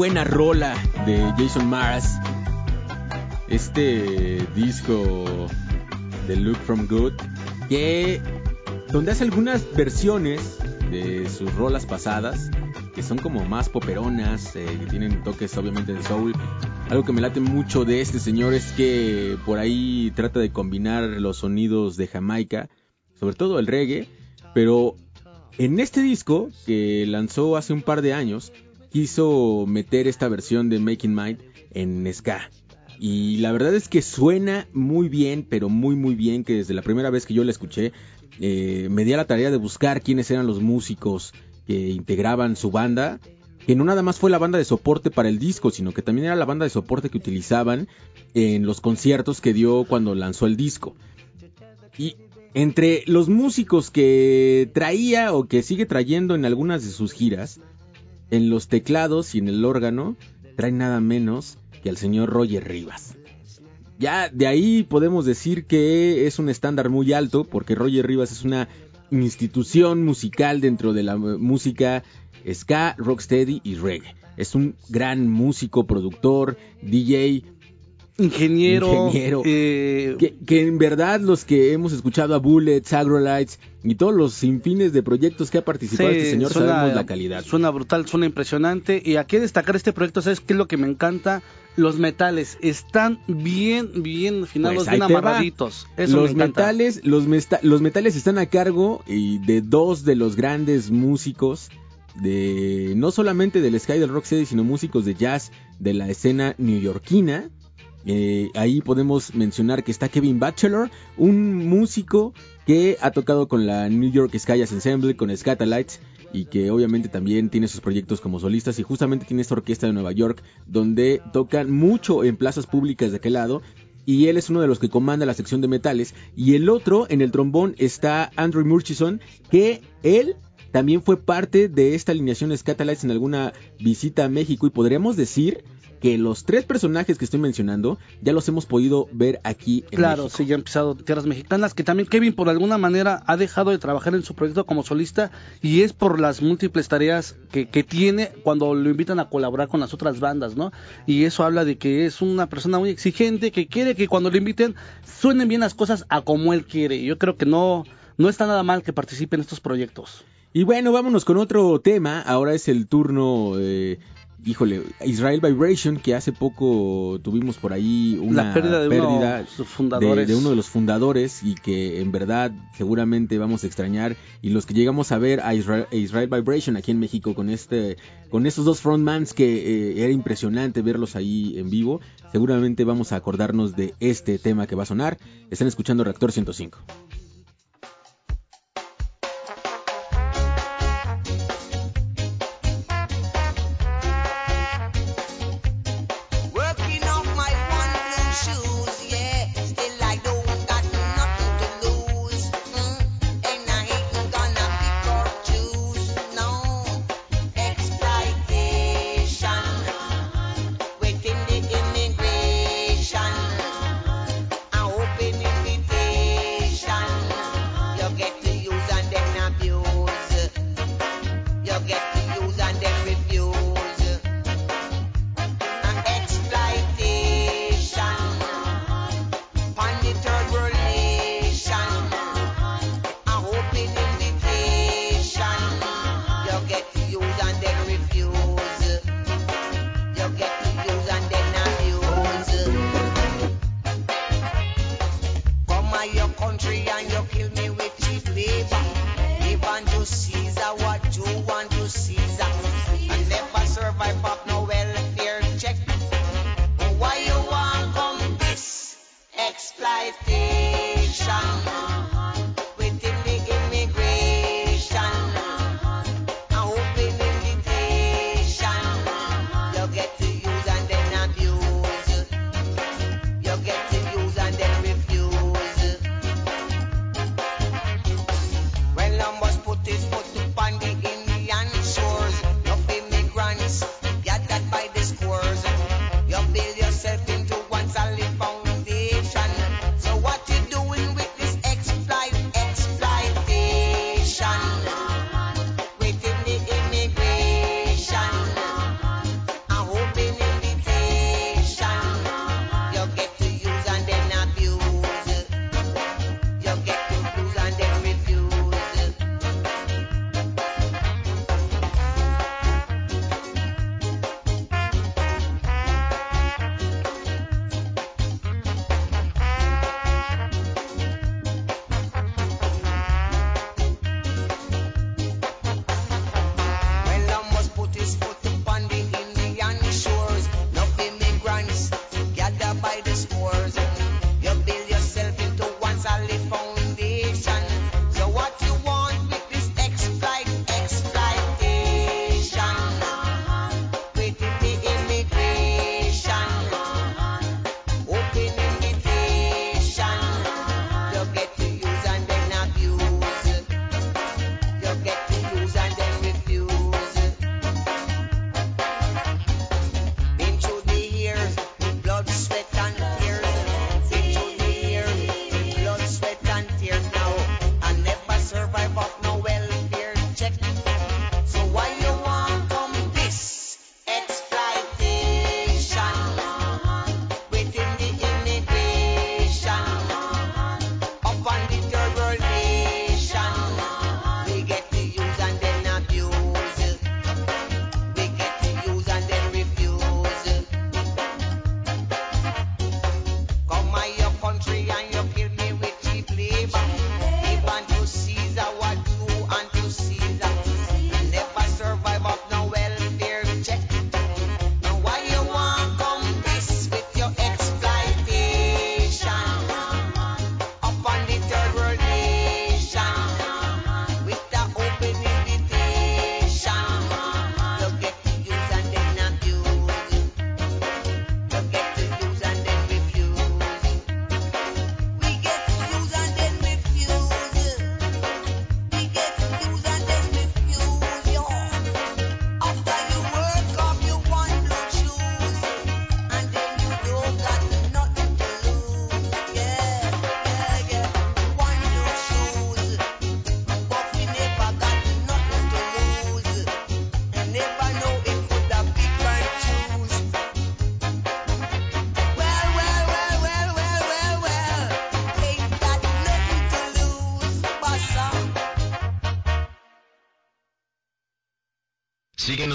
Buena rola de Jason Mars. Este disco de Look From Good, que donde hace algunas versiones de sus rolas pasadas, que son como más poperonas, eh, que tienen toques obviamente de soul. Algo que me late mucho de este señor es que por ahí trata de combinar los sonidos de Jamaica, sobre todo el reggae, pero en este disco que lanzó hace un par de años, quiso meter esta versión de Making Mind en ska. Y la verdad es que suena muy bien, pero muy muy bien, que desde la primera vez que yo la escuché, eh, me di a la tarea de buscar quiénes eran los músicos que integraban su banda, que no nada más fue la banda de soporte para el disco, sino que también era la banda de soporte que utilizaban en los conciertos que dio cuando lanzó el disco. Y entre los músicos que traía o que sigue trayendo en algunas de sus giras, en los teclados y en el órgano, trae nada menos que al señor Roger Rivas. Ya de ahí podemos decir que es un estándar muy alto, porque Roger Rivas es una institución musical dentro de la música ska, rocksteady y reggae. Es un gran músico, productor, DJ, Ingeniero. Ingeniero. eh, que, que en verdad los que hemos escuchado a Bullets, Agrolites y todos los sinfines de proyectos que ha participado Sí, este señor suena- sabemos la calidad. Suena brutal, suena impresionante. Y aquí destacar este proyecto, ¿sabes qué es lo que me encanta? Los metales están bien, bien afinados, Pues bien amarraditos. Eso los me metales, los, los metales están a cargo y de dos de los grandes músicos de no solamente del Sky del Rocksteady, sino músicos de jazz de la escena neoyorquina. Eh, ahí podemos mencionar que está Kevin Bachelor, un músico que ha tocado con la New York Sky Jazz Ensemble, con Scatalites y que obviamente también tiene sus proyectos como solistas y justamente tiene esta orquesta de Nueva York donde tocan mucho en plazas públicas de aquel lado y él es uno de los que comanda la sección de metales y el otro en el trombón está Andrew Murchison que él también fue parte de esta alineación Scatalites en alguna visita a México y podríamos decir que los tres personajes que estoy mencionando ya los hemos podido ver aquí en Claro, México. sí, ya ha empezado Tierras Mexicanas, que también Kevin por alguna manera ha dejado de trabajar en su proyecto como solista y es por las múltiples tareas que, que tiene cuando lo invitan a colaborar con las otras bandas, ¿no? Y eso habla de que es una persona muy exigente, que quiere que cuando lo inviten suenen bien las cosas a como él quiere. Y Yo creo que no, no está nada mal que participe en estos proyectos. Y bueno, vámonos con otro tema. Ahora es el turno, eh, híjole, Israel Vibration, que hace poco tuvimos por ahí una La pérdida de uno pérdida de sus fundadores. de uno de los fundadores y que en verdad seguramente vamos a extrañar. Y los que llegamos a ver a Israel, a Israel Vibration aquí en México con este, con estos dos frontmans que eh, era impresionante verlos ahí en vivo, seguramente vamos a acordarnos de este tema que va a sonar. Están escuchando Reactor 105.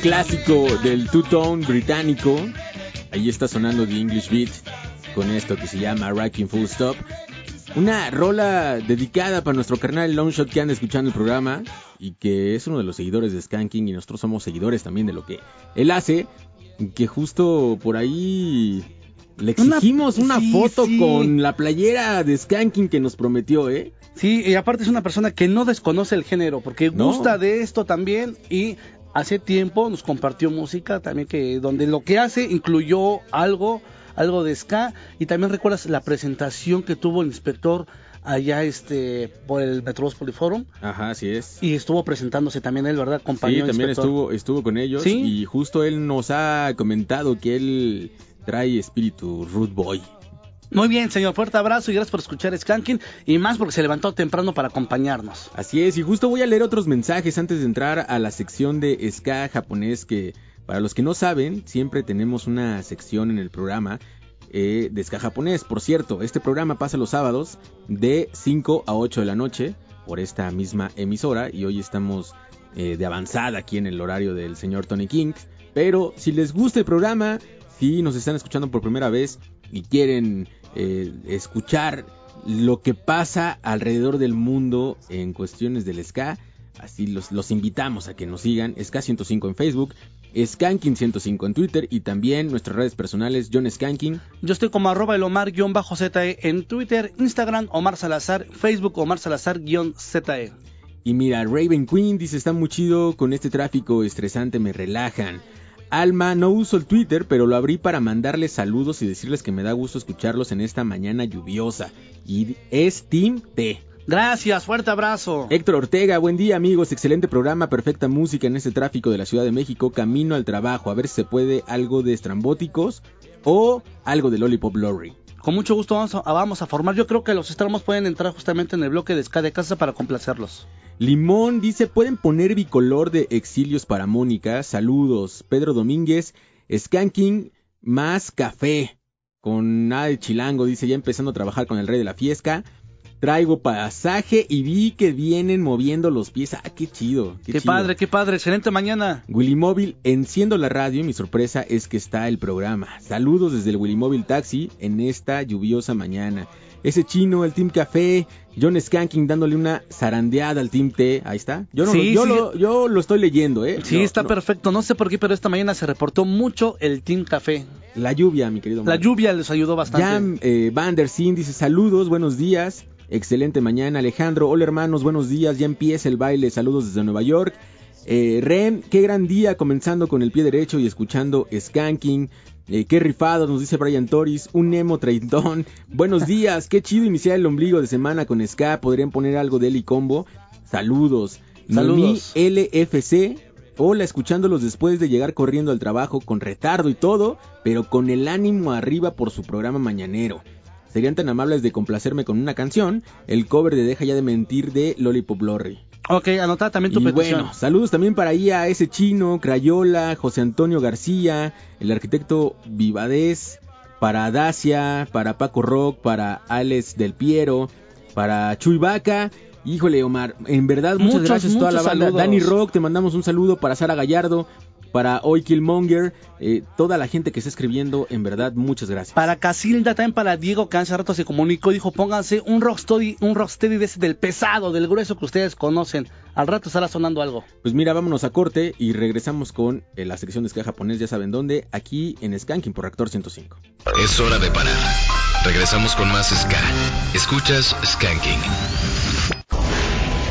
Clásico del two-tone británico. Ahí está sonando The English Beat con esto que se llama Rocking Full Stop. Una rola dedicada para nuestro carnal Longshot que anda escuchando el programa y que es uno de los seguidores de Skanking y nosotros somos seguidores también de lo que él hace. Que justo por ahí le Una- exigimos una, sí, foto sí. con la playera de Skanking que nos prometió, ¿eh? Sí, y aparte es una persona que no desconoce el género, porque No. gusta de esto también y hace tiempo nos compartió música también que donde lo que hace incluyó algo, algo de ska y también recuerdas la presentación que tuvo el inspector allá este por el Metrobús Poliforum Ajá, así es. y estuvo presentándose también él, ¿verdad? Sí, Compañero también inspector. estuvo, estuvo con ellos Sí. y justo él nos ha comentado que él trae espíritu root boy. Muy bien, señor, fuerte abrazo y gracias por escuchar Skanking y más porque se levantó temprano para acompañarnos. Así es, y justo voy a leer otros mensajes antes de entrar a la sección de ska japonés que para los que no saben, siempre tenemos una sección en el programa eh, de ska japonés. Por cierto, este programa pasa los sábados de 5 a 8 de la noche por esta misma emisora y hoy estamos eh, de avanzada aquí en el horario del señor Tony King. Pero si les gusta el programa, si nos están escuchando por primera vez y quieren eh, escuchar lo que pasa alrededor del mundo en cuestiones del ska, así los, los invitamos a que nos sigan, Ska105 en Facebook, Skanking105 en Twitter y también nuestras redes personales, John Skanking. Yo estoy como arroba el Omar-ZE en Twitter, Instagram, Omar Salazar, Facebook, Omar Salazar-ZE. Y mira, Raven Queen dice, está muy chido, con este tráfico estresante me relajan. Alma, no uso el Twitter, pero lo abrí para mandarles saludos y decirles que me da gusto escucharlos en esta mañana lluviosa. Y es Team T. Gracias, fuerte abrazo. Héctor Ortega, buen día amigos, excelente programa, perfecta música en este tráfico de la Ciudad de México, camino al trabajo, a ver si se puede algo de estrambóticos o algo de Lollipop Lorry. Con mucho gusto vamos a, vamos a formar. Yo creo que los estramos pueden entrar justamente en el bloque de Ska de Casa para complacerlos. Limón dice, pueden poner bicolor de exilios para Mónica, saludos. Pedro Domínguez, Skanking más café. con nada de chilango, dice, ya empezando a trabajar con el rey de la fiesta. Traigo pasaje y vi que vienen moviendo los pies. Ah, qué chido. Qué, chido. padre, qué padre. Excelente mañana. Willy Móvil, enciendo la radio y mi sorpresa es que está el programa. Saludos desde el Willy Móvil Taxi en esta lluviosa mañana. Ese chino, el Team Café, John Skanking dándole una zarandeada al Team T. Ahí está. Yo, no, Sí, yo, sí. Lo, yo lo estoy leyendo, ¿eh? Sí, No, está no. perfecto. No sé por qué, pero esta mañana se reportó mucho el Team Café. La lluvia, mi querido. La lluvia les ayudó bastante. Jam eh, Van der Sien dice saludos, buenos días, excelente mañana. Alejandro, hola hermanos, buenos días, ya empieza el baile, saludos desde Nueva York. Eh, Rem, qué gran día comenzando con el pie derecho y escuchando Skanking. Eh, qué rifado, nos dice Brian Toris, un Nemo traidón. Buenos días, qué chido iniciar el ombligo de semana con Ska. Podrían poner algo de Eli Combo. Saludos. Saludos. LFC. Hola, escuchándolos después de llegar corriendo al trabajo con retardo y todo, pero con el ánimo arriba por su programa mañanero. Serían tan amables de complacerme con una canción, el cover de Deja ya de mentir de Lollipop Lorry. Ok, anota también tu Y petición. bueno, saludos también para ahí a ese chino, Crayola, José Antonio García, el arquitecto Vivadez, para Dacia, para Paco Rock, para Alex Del Piero, para Chuy Vaca. Híjole, Omar, en verdad, muchas Muchos, gracias a toda la banda. saludos. Dani Rock, te mandamos un saludo para Sara Gallardo, para Hoy Killmonger, eh, toda la gente que está escribiendo, en verdad, muchas gracias. Para Casilda, también para Diego, que hace rato se comunicó, dijo, pónganse un rocksteady, un rocksteady de ese del pesado, del grueso que ustedes conocen. Al rato estará sonando algo. Pues mira, vámonos a corte y regresamos con eh, la sección de ska japonés, ya saben dónde, aquí en Skanking por Reactor 105. Es hora de parar. Regresamos con más Ska. Escuchas Skanking.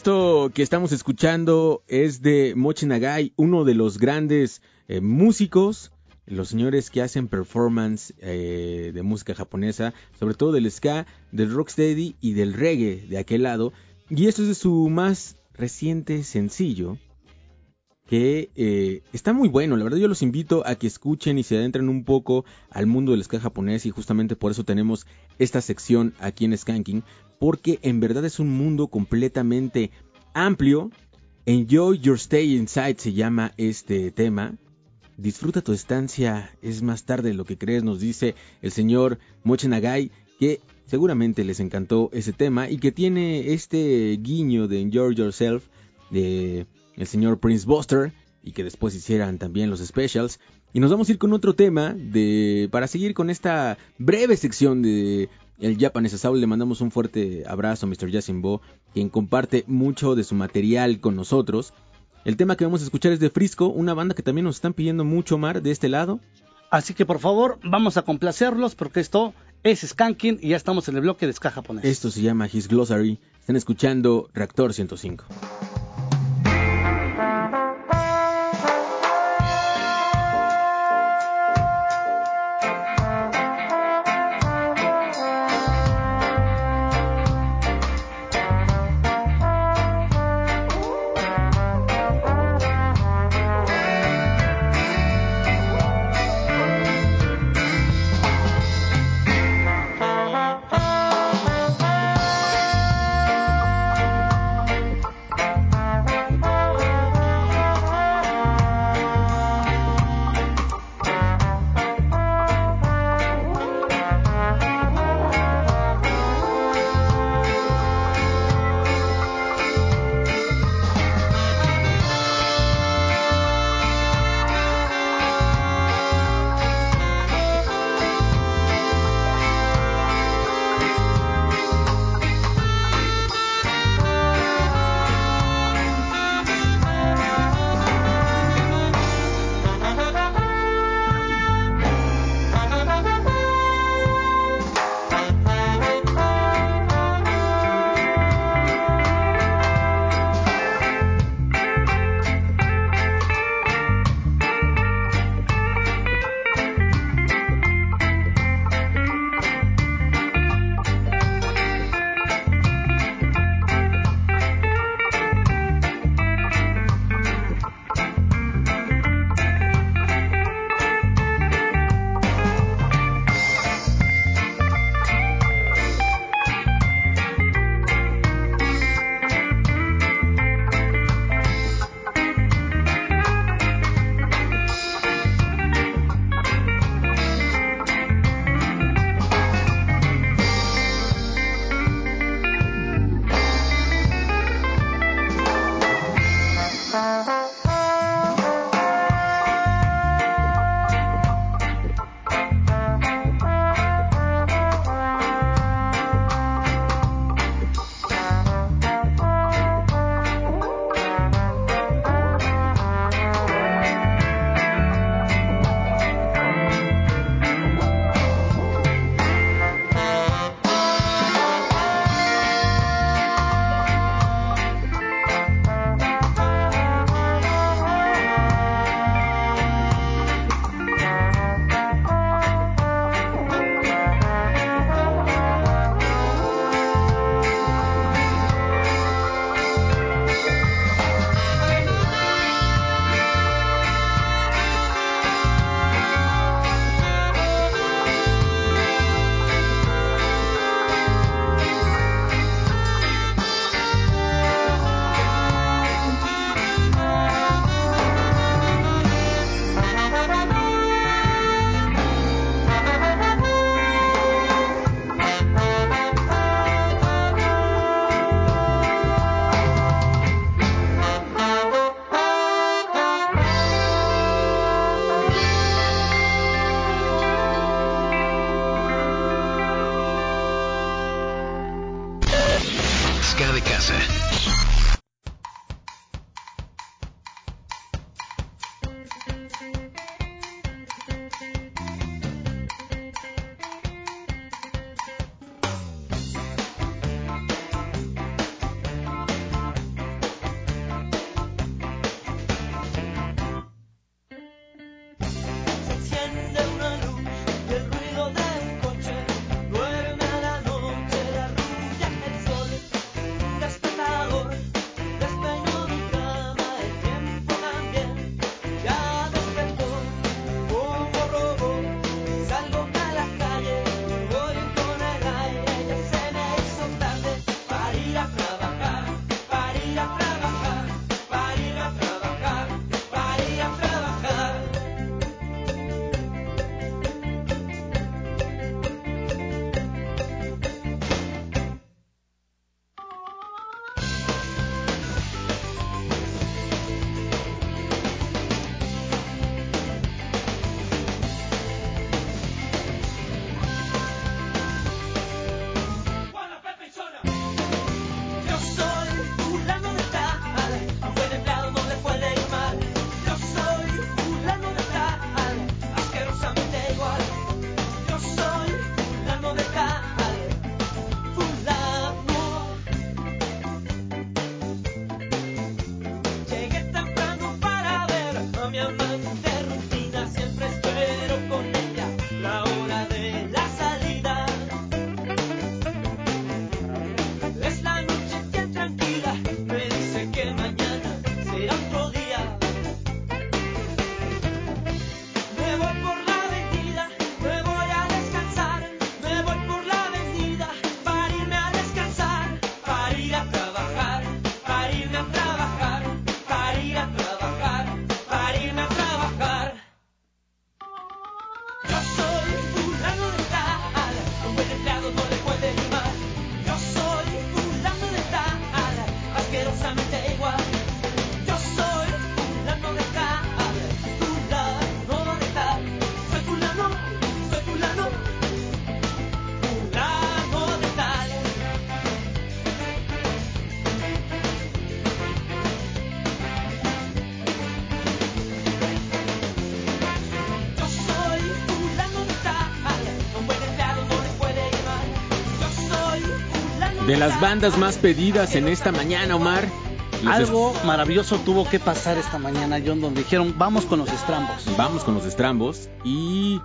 Esto que estamos escuchando es de Mochi Nagai, uno de los grandes eh, músicos, los señores que hacen performance eh, de música japonesa, sobre todo del ska, del rocksteady y del reggae de aquel lado. Y esto es de su más reciente sencillo, que eh, está muy bueno. La verdad yo los invito a que escuchen y se adentren un poco al mundo del ska japonés y justamente por eso tenemos esta sección aquí en Skanking, porque en verdad es un mundo completamente amplio. Enjoy Your Stay Inside se llama este tema. Disfruta tu estancia, es más tarde de lo que crees, nos dice el señor Mochi Nagai, que seguramente les encantó ese tema y que tiene este guiño de Enjoy Yourself de el señor Prince Buster y que después hicieran también los specials. Y nos vamos a ir con otro tema de para seguir con esta breve sección de el Japanese Soul. Le mandamos un fuerte abrazo a Mr. Yasimbo, quien comparte mucho de su material con nosotros. El tema que vamos a escuchar es de Frisco, una banda que también nos están pidiendo mucho, Mar, de este lado. Así que por favor, vamos a complacerlos porque esto es Skanking y ya estamos en el bloque de ska japonés. Esto se llama His Glossary. Están escuchando Reactor 105. De las bandas más pedidas en esta mañana, Omar. Los Algo maravilloso tuvo que pasar esta mañana, John, donde dijeron, vamos con los estrambos. Vamos con los estrambos y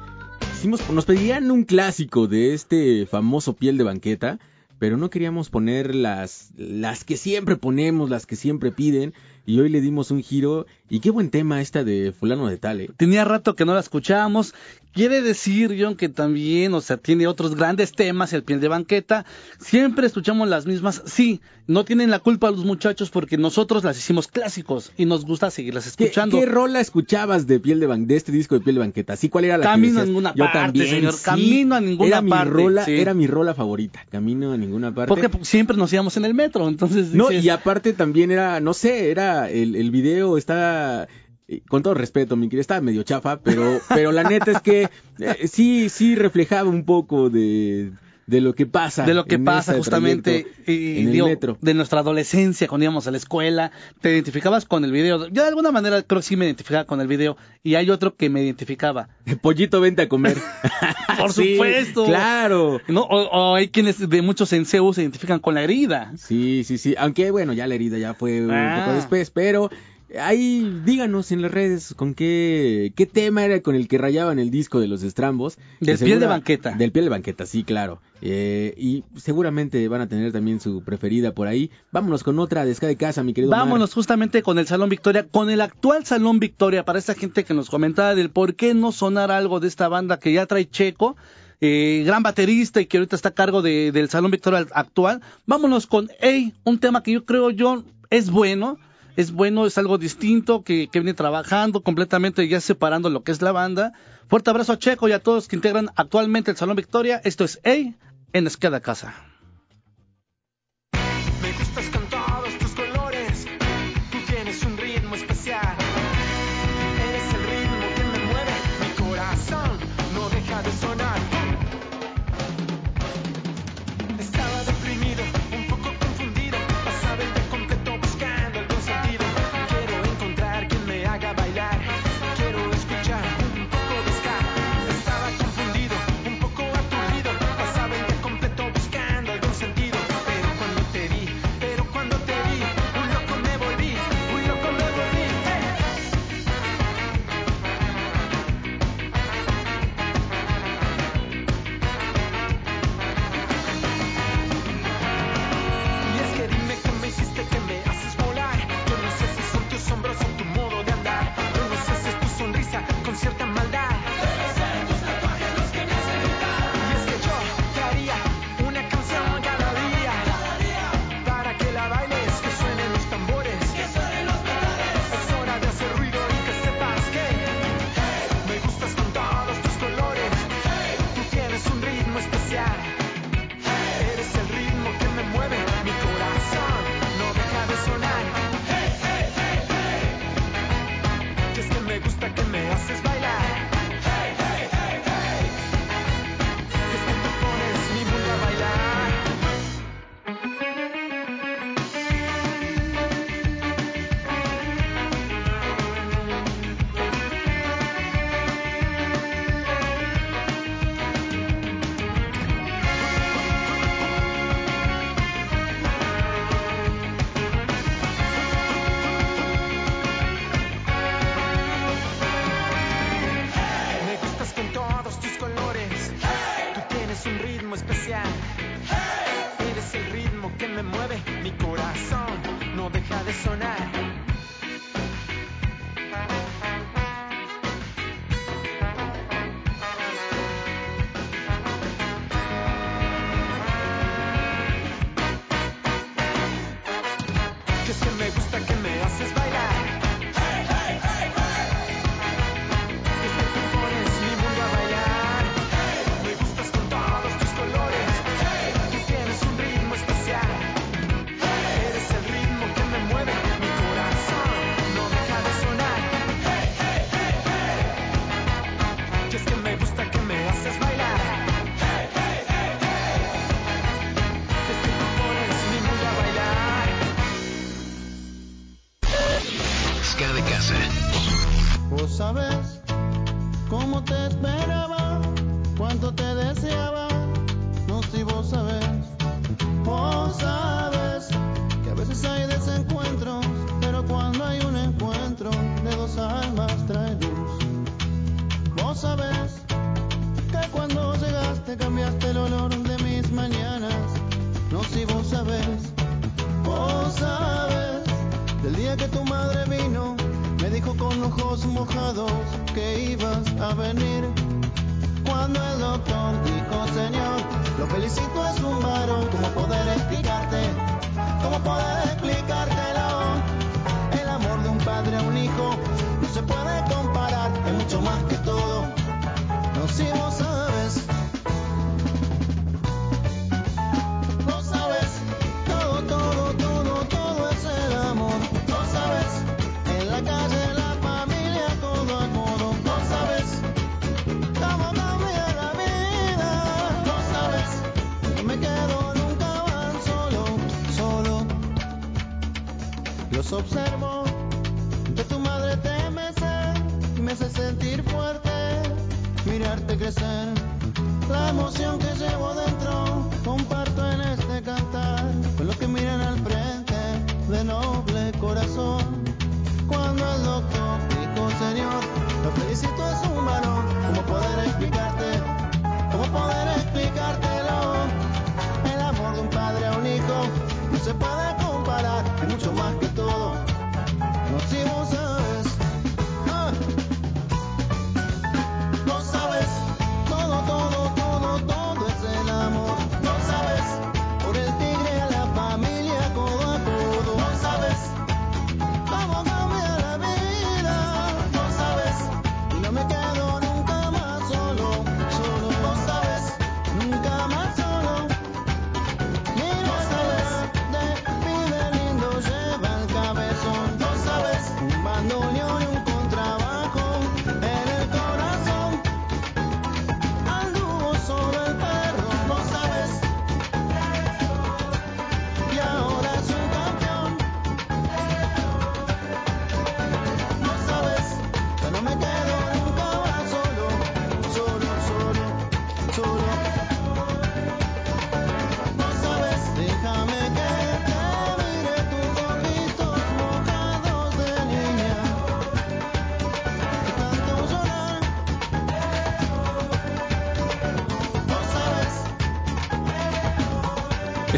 hicimos, nos pedían un clásico de este famoso piel de banqueta, pero no queríamos poner las, las que siempre ponemos, las que siempre piden, y hoy le dimos un giro, y qué buen tema esta de fulano de tal, ¿eh? Tenía rato que no la escuchábamos. Quiere decir, John, que también, o sea, tiene otros grandes temas, el piel de banqueta. Siempre escuchamos las mismas. Sí, no tienen la culpa los muchachos porque nosotros las hicimos clásicos y nos gusta seguirlas ¿Qué, escuchando. qué rola escuchabas de piel de, ban- de este disco de piel de banqueta? ¿Sí, cuál era la que Camino a ninguna Yo parte, también, señor, sí. camino a ninguna era parte, Mi rola, sí. Era mi rola favorita, camino a ninguna parte. Porque siempre nos íbamos en el metro, entonces No, dices, y aparte también era, no sé, era el, el video está con todo respeto, mi querida, estaba medio chafa, pero pero la neta es que eh, sí sí reflejaba un poco de de lo que pasa de lo que pasa justamente y, en el digo, metro. de nuestra adolescencia cuando íbamos a la escuela, te identificabas con el video. Yo de alguna manera creo que sí me identificaba con el video y hay otro que me identificaba. Pollito, vente a comer. Por Sí, supuesto. Claro. ¿No? O, o hay quienes de muchos en CEU se identifican con la herida. Sí, sí, sí. Aunque bueno, ya la herida ya fue un Ah. poco después, pero ahí díganos en las redes con qué, qué tema era con el que rayaban el disco de los estrambos. Del Que piel de banqueta. Del piel de banqueta, sí, claro. Eh, y seguramente van a tener también su preferida por ahí. Vámonos con otra de Ska de Casa, mi querido. Vámonos justamente con el Salón Victoria, con el actual Salón Victoria, para esa gente que nos comentaba del por qué no sonar algo de esta banda que ya trae Checo, eh, gran baterista y que ahorita está a cargo de- del Salón Victoria actual. Vámonos con Ey, un tema que yo creo yo es bueno, es bueno, es algo distinto, que, viene trabajando completamente ya separando lo que es la banda. Fuerte abrazo a Checo y a todos que integran actualmente el Salón Victoria. Esto es Ey en Esqueda Casa. Con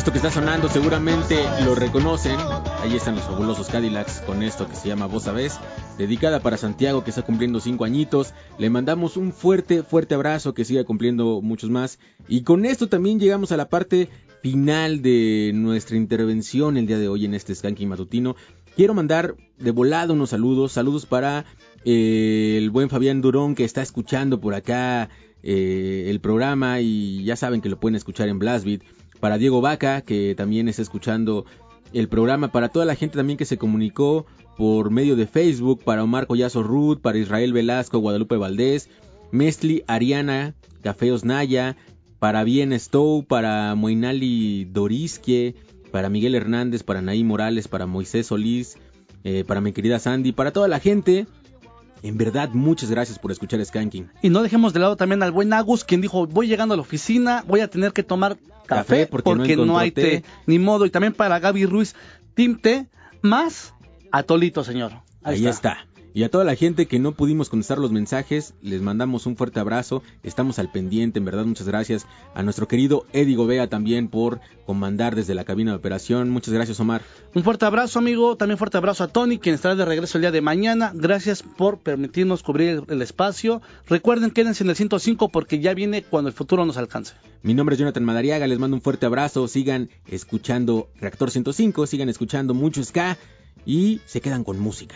Esto que está sonando seguramente lo reconocen. Ahí están los fabulosos Cadillacs con esto que se llama Vos Sabés. Dedicada para Santiago que está cumpliendo 5 añitos. Le mandamos un fuerte, fuerte abrazo que siga cumpliendo muchos más. Y con esto también llegamos a la parte final de nuestra intervención el día de hoy en este Skanking Matutino. Quiero mandar de volada unos saludos. Saludos para eh, el buen Fabián Durón que está escuchando por acá eh, el programa y ya saben que lo pueden escuchar en Blastbeat. Para Diego Vaca que también está escuchando el programa. Para toda la gente también que se comunicó por medio de Facebook. Para Omar Collazo Ruth. Para Israel Velasco, Guadalupe Valdés. Mestli Ariana, Café Osnaya. Para Bien Stow. Para Moinali Dorisque. Para Miguel Hernández. Para Naí Morales. Para Moisés Solís. eh, para mi querida Sandy. Para toda la gente. En verdad, muchas gracias por escuchar Skanking. Y no dejemos de lado también al buen Agus, quien dijo, voy llegando a la oficina, voy a tener que tomar café, Café, porque no porque, no, encontró hay té. té. ni modo. Y también para Gaby Ruiz, Team Té, más Atolito, señor. Ahí, está. Y a toda la gente que no pudimos contestar los mensajes, les mandamos un fuerte abrazo. Estamos al pendiente, en verdad, muchas gracias. A nuestro querido Eddie Gobea también por comandar desde la cabina de operación. Muchas gracias, Omar. Un fuerte abrazo, amigo. También fuerte abrazo a Tony, quien estará de regreso el día de mañana. Gracias por permitirnos cubrir el, espacio. Recuerden, quédense en el 105 porque ya viene cuando el futuro nos alcance. Mi nombre es Jonathan Madariaga, les mando un fuerte abrazo. Sigan escuchando Reactor 105, sigan escuchando mucho ska y se quedan con música.